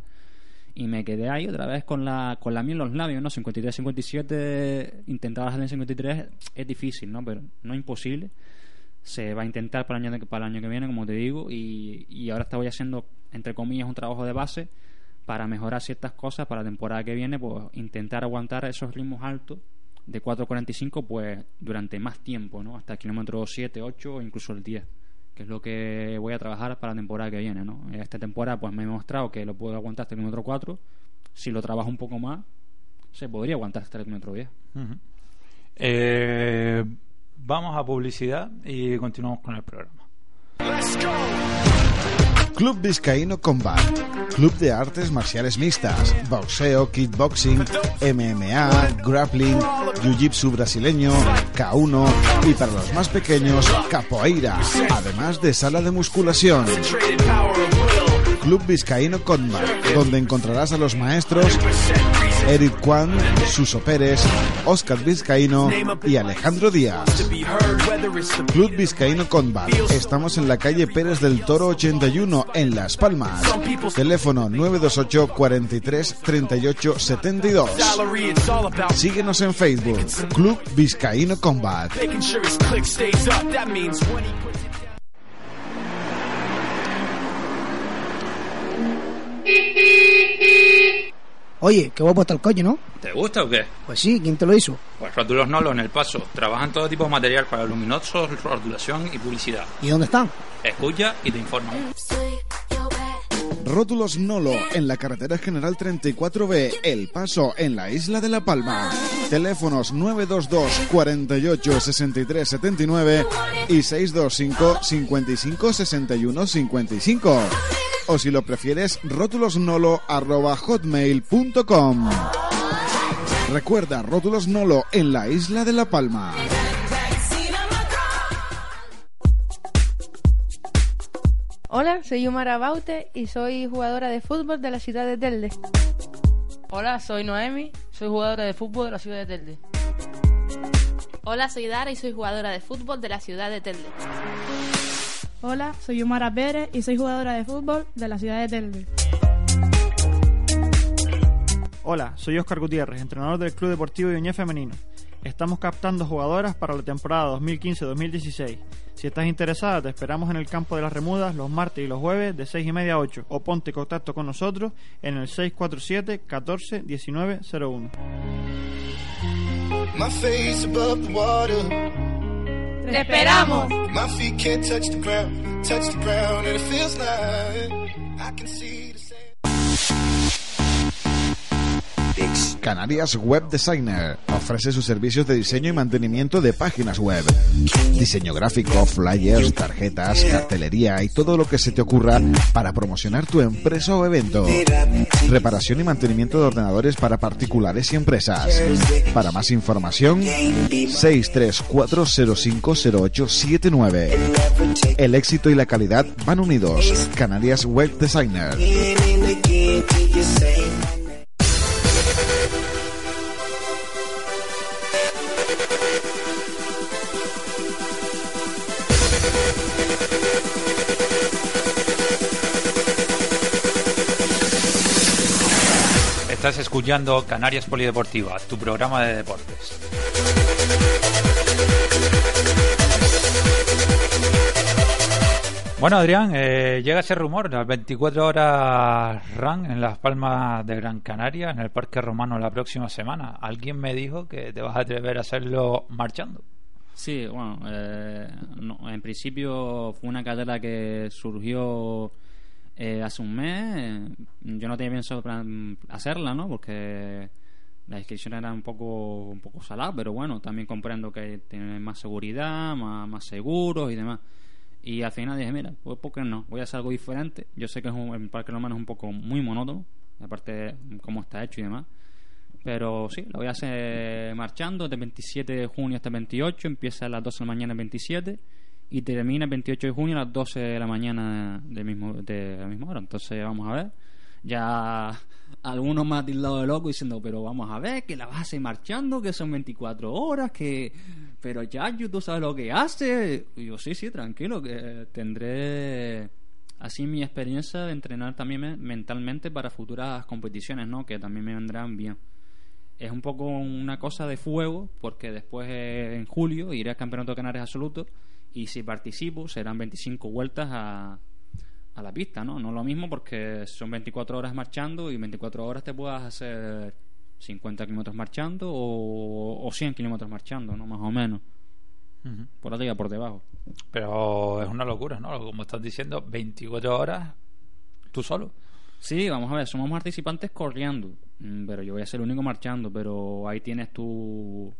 Y me quedé ahí otra vez con la, con la miel en los labios, ¿no? 53-57, intentar bajar en 53 es difícil, ¿no? Pero no imposible. Se va a intentar para el año, para el año que viene, como te digo, y, y ahora estoy haciendo, entre comillas, un trabajo de base para mejorar ciertas cosas para la temporada que viene, pues intentar aguantar esos ritmos altos de 4.45 pues durante más tiempo, ¿no? Hasta el kilómetro 7, 8 o incluso el 10, que es lo que voy a trabajar para la temporada que viene, ¿no? Esta temporada pues me he demostrado que lo puedo aguantar hasta el kilómetro 4, si lo trabajo un poco más, se podría aguantar hasta el kilómetro 10. eh, vamos a publicidad y continuamos con el programa. Club Vizcaíno Combat. Club de artes marciales mixtas, boxeo, kickboxing, MMA, grappling, jiu-jitsu brasileño, K1 y para los más pequeños, capoeira, además de sala de musculación. Club Vizcaíno Combat, donde encontrarás a los maestros Eric Kwan, Suso Pérez, Oscar Vizcaíno y Alejandro Díaz. Club Vizcaíno Combat. Estamos en la calle Pérez del Toro 81 en Las Palmas. Teléfono 928 43 38 72. Síguenos en Facebook. Club Vizcaíno Combat. Oye, qué guapo está el coche, ¿no? ¿Te gusta o qué? Pues sí, ¿quién te lo hizo? Pues Rótulos Nolo en el paso. Trabajan todo tipo de material para luminosos, rotulación y publicidad. ¿Y dónde están? Escucha y te informa. Rótulos Nolo en la carretera general 34B, El Paso, en la isla de La Palma. Teléfonos 922 48 63 79 y 625 55 61 55. O si lo prefieres, rótulosnolo arroba hotmail.com. Recuerda, Rótulos Nolo en la isla de La Palma. Hola, soy Yumara Baute y soy jugadora de fútbol de la ciudad de Telde. Hola, soy Noemi, soy jugadora de fútbol de la ciudad de Telde. Hola, soy Dara y soy jugadora de fútbol de la ciudad de Telde. Hola, soy Yumara Pérez y soy jugadora de fútbol de la ciudad de Telde. Hola, soy Oscar Gutiérrez, entrenador del Club Deportivo Iñé Femenino. Estamos captando jugadoras para la temporada 2015-2016. Si estás interesada, te esperamos en el campo de las Remudas los martes y los jueves de 6 y media a 8 o ponte en contacto con nosotros en el 647 14 19 01. My face above the water. ¡Te esperamos! My feet can't touch the ground, touch the ground, and it feels like I can see Canarias Web Designer ofrece sus servicios de diseño y mantenimiento de páginas web, diseño gráfico, flyers, tarjetas, cartelería y todo lo que se te ocurra para promocionar tu empresa o evento. Reparación y mantenimiento de ordenadores para particulares y empresas. Para más información, 634050879. El éxito y la calidad van unidos. Canarias Web Designer. Estás escuchando Canarias Polideportiva, tu programa de deportes. Bueno, Adrián, eh, llega ese rumor, las 24 horas RAN en Las Palmas de Gran Canaria, en el Parque Romano la próxima semana. Alguien me dijo que te vas a atrever a hacerlo marchando. Sí, bueno, eh, en principio fue una carrera que surgió eh, hace un mes. Yo no tenía pensado hacerla, ¿no? Porque la inscripción era un poco un poco salada, pero bueno, también comprendo que tiene más seguridad, más, más seguros y demás. Y al final dije, mira, pues ¿por qué no? Voy a hacer algo diferente. Yo sé que es un, el Parque Romano es un poco muy monótono, aparte de cómo está hecho y demás. Pero sí, lo voy a hacer marchando de 27 de junio hasta el 28. Empieza a las 12 de la mañana el 27 y termina el 28 de junio a las 12 de la mañana del mismo, de la misma hora. Entonces vamos a ver. Ya algunos más tildados de loco diciendo, pero vamos a ver, que la vas a hacer marchando, que son 24 horas, que... Pero ya, tú sabes lo que hace. Y yo, sí, sí, tranquilo, que tendré así mi experiencia de entrenar también me- mentalmente para futuras competiciones, ¿no? Que también me vendrán bien. Es un poco una cosa de fuego, porque después eh, en julio iré al Campeonato de Canarias Absoluto y si participo serán 25 vueltas a, a la pista, ¿no? No lo mismo porque son 24 horas marchando y 24 horas te puedas hacer 50 kilómetros marchando o, o 100 kilómetros marchando, ¿no? Más o menos. Por arriba, por debajo. Pero es una locura, ¿no? Como estás diciendo, 24 horas tú solo. Sí, vamos a ver, somos participantes corriendo, mm, pero yo voy a ser el único marchando, pero ahí tienes tu,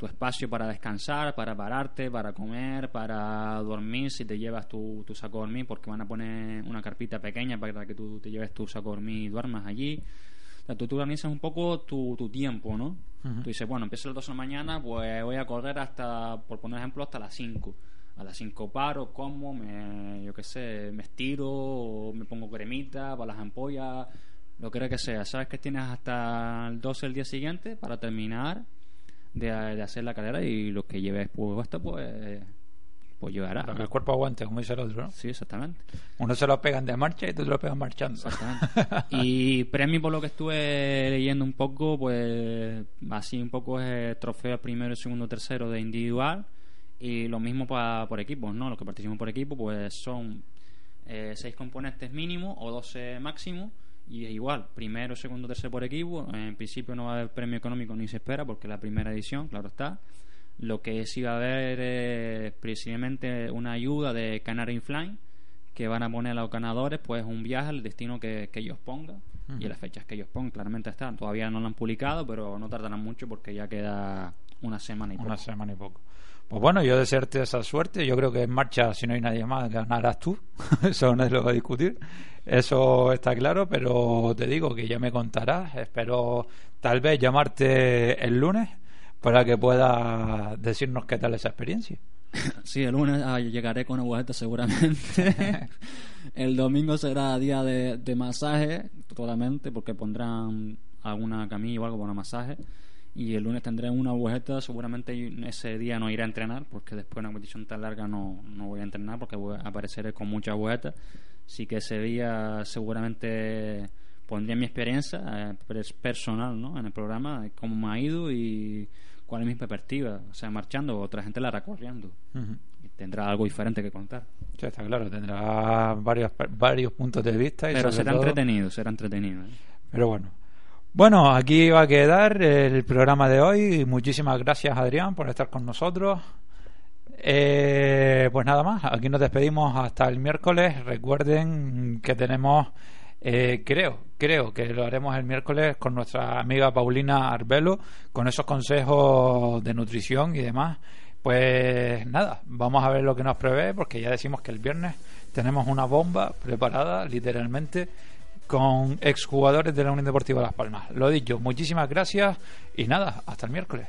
tu espacio para descansar, para pararte, para comer, para dormir, si te llevas tu, tu saco de dormir, porque van a poner una carpita pequeña para que tú te lleves tu saco de dormir y duermas allí. O sea, tú, tú organizas un poco tu, tu tiempo, ¿no? Tú dices, bueno, empiezo a las 2 de la mañana, pues voy a correr hasta, por poner ejemplo, hasta las 5. A las 5 paro, como, me, yo qué sé, me estiro, o me pongo cremita para las ampollas, lo que que sea. Sabes que tienes hasta el 12 del día siguiente para terminar de, de hacer la carrera y lo que lleves puesto, pues, pues llevará. Para que el cuerpo aguante, como dice el otro, ¿no? Sí, exactamente. Uno se lo pegan de marcha y te lo pegas marchando. Exactamente. y premio por lo que estuve leyendo un poco, pues así un poco es trofeo primero, segundo, tercero de individual y lo mismo para por equipos, ¿no? Los que participan por equipo, pues son eh, seis componentes mínimo o 12 máximo y es igual, primero, segundo, tercero por equipo. En principio no va a haber premio económico ni se espera porque es la primera edición, claro está. Lo que sí va a haber es precisamente una ayuda de Canary Flying que van a poner a los ganadores pues un viaje al destino que, que ellos pongan y Ujú. las fechas que ellos pongan claramente están todavía no lo han publicado pero no tardarán mucho porque ya queda una semana y poco Una semana y poco. Pues bueno, yo desearte esa suerte. Yo creo que en marcha, si no hay nadie más, ganarás tú. Eso no es lo que discutir. Eso está claro, pero te digo que ya me contarás. Espero tal vez llamarte el lunes para que puedas decirnos qué tal esa experiencia. Sí, el lunes ah, llegaré con agujeta seguramente. el domingo será día de, de masaje, totalmente, porque pondrán alguna camilla o algo para masaje. Y el lunes tendré una agujeta, seguramente ese día no iré a entrenar, porque después de una competición tan larga no, no voy a entrenar, porque voy a aparecer con mucha agujeta. Así que ese día seguramente pondré mi experiencia eh, pers- personal ¿no? en el programa, cómo me ha ido y cuál es mi perspectiva. O sea, marchando, otra gente la hará corriendo. Ujú. Y tendrá algo diferente que contar. Sí, está claro, tendrá varios, varios puntos de vista. Y Pero será todo- entretenido, será entretenido. ¿eh? Pero bueno. Bueno, aquí va a quedar el programa de hoy. Muchísimas gracias, Adrián, por estar con nosotros. Eh, pues nada más, aquí nos despedimos hasta el miércoles. Recuerden que tenemos, eh, creo, creo que lo haremos el miércoles con nuestra amiga Paulina Arbelo, con esos consejos de nutrición y demás. Pues nada, vamos a ver lo que nos prevé, porque ya decimos que el viernes tenemos una bomba preparada, literalmente, con exjugadores de la Unión Deportiva Las Palmas. Lo he dicho, muchísimas gracias y nada, hasta el miércoles.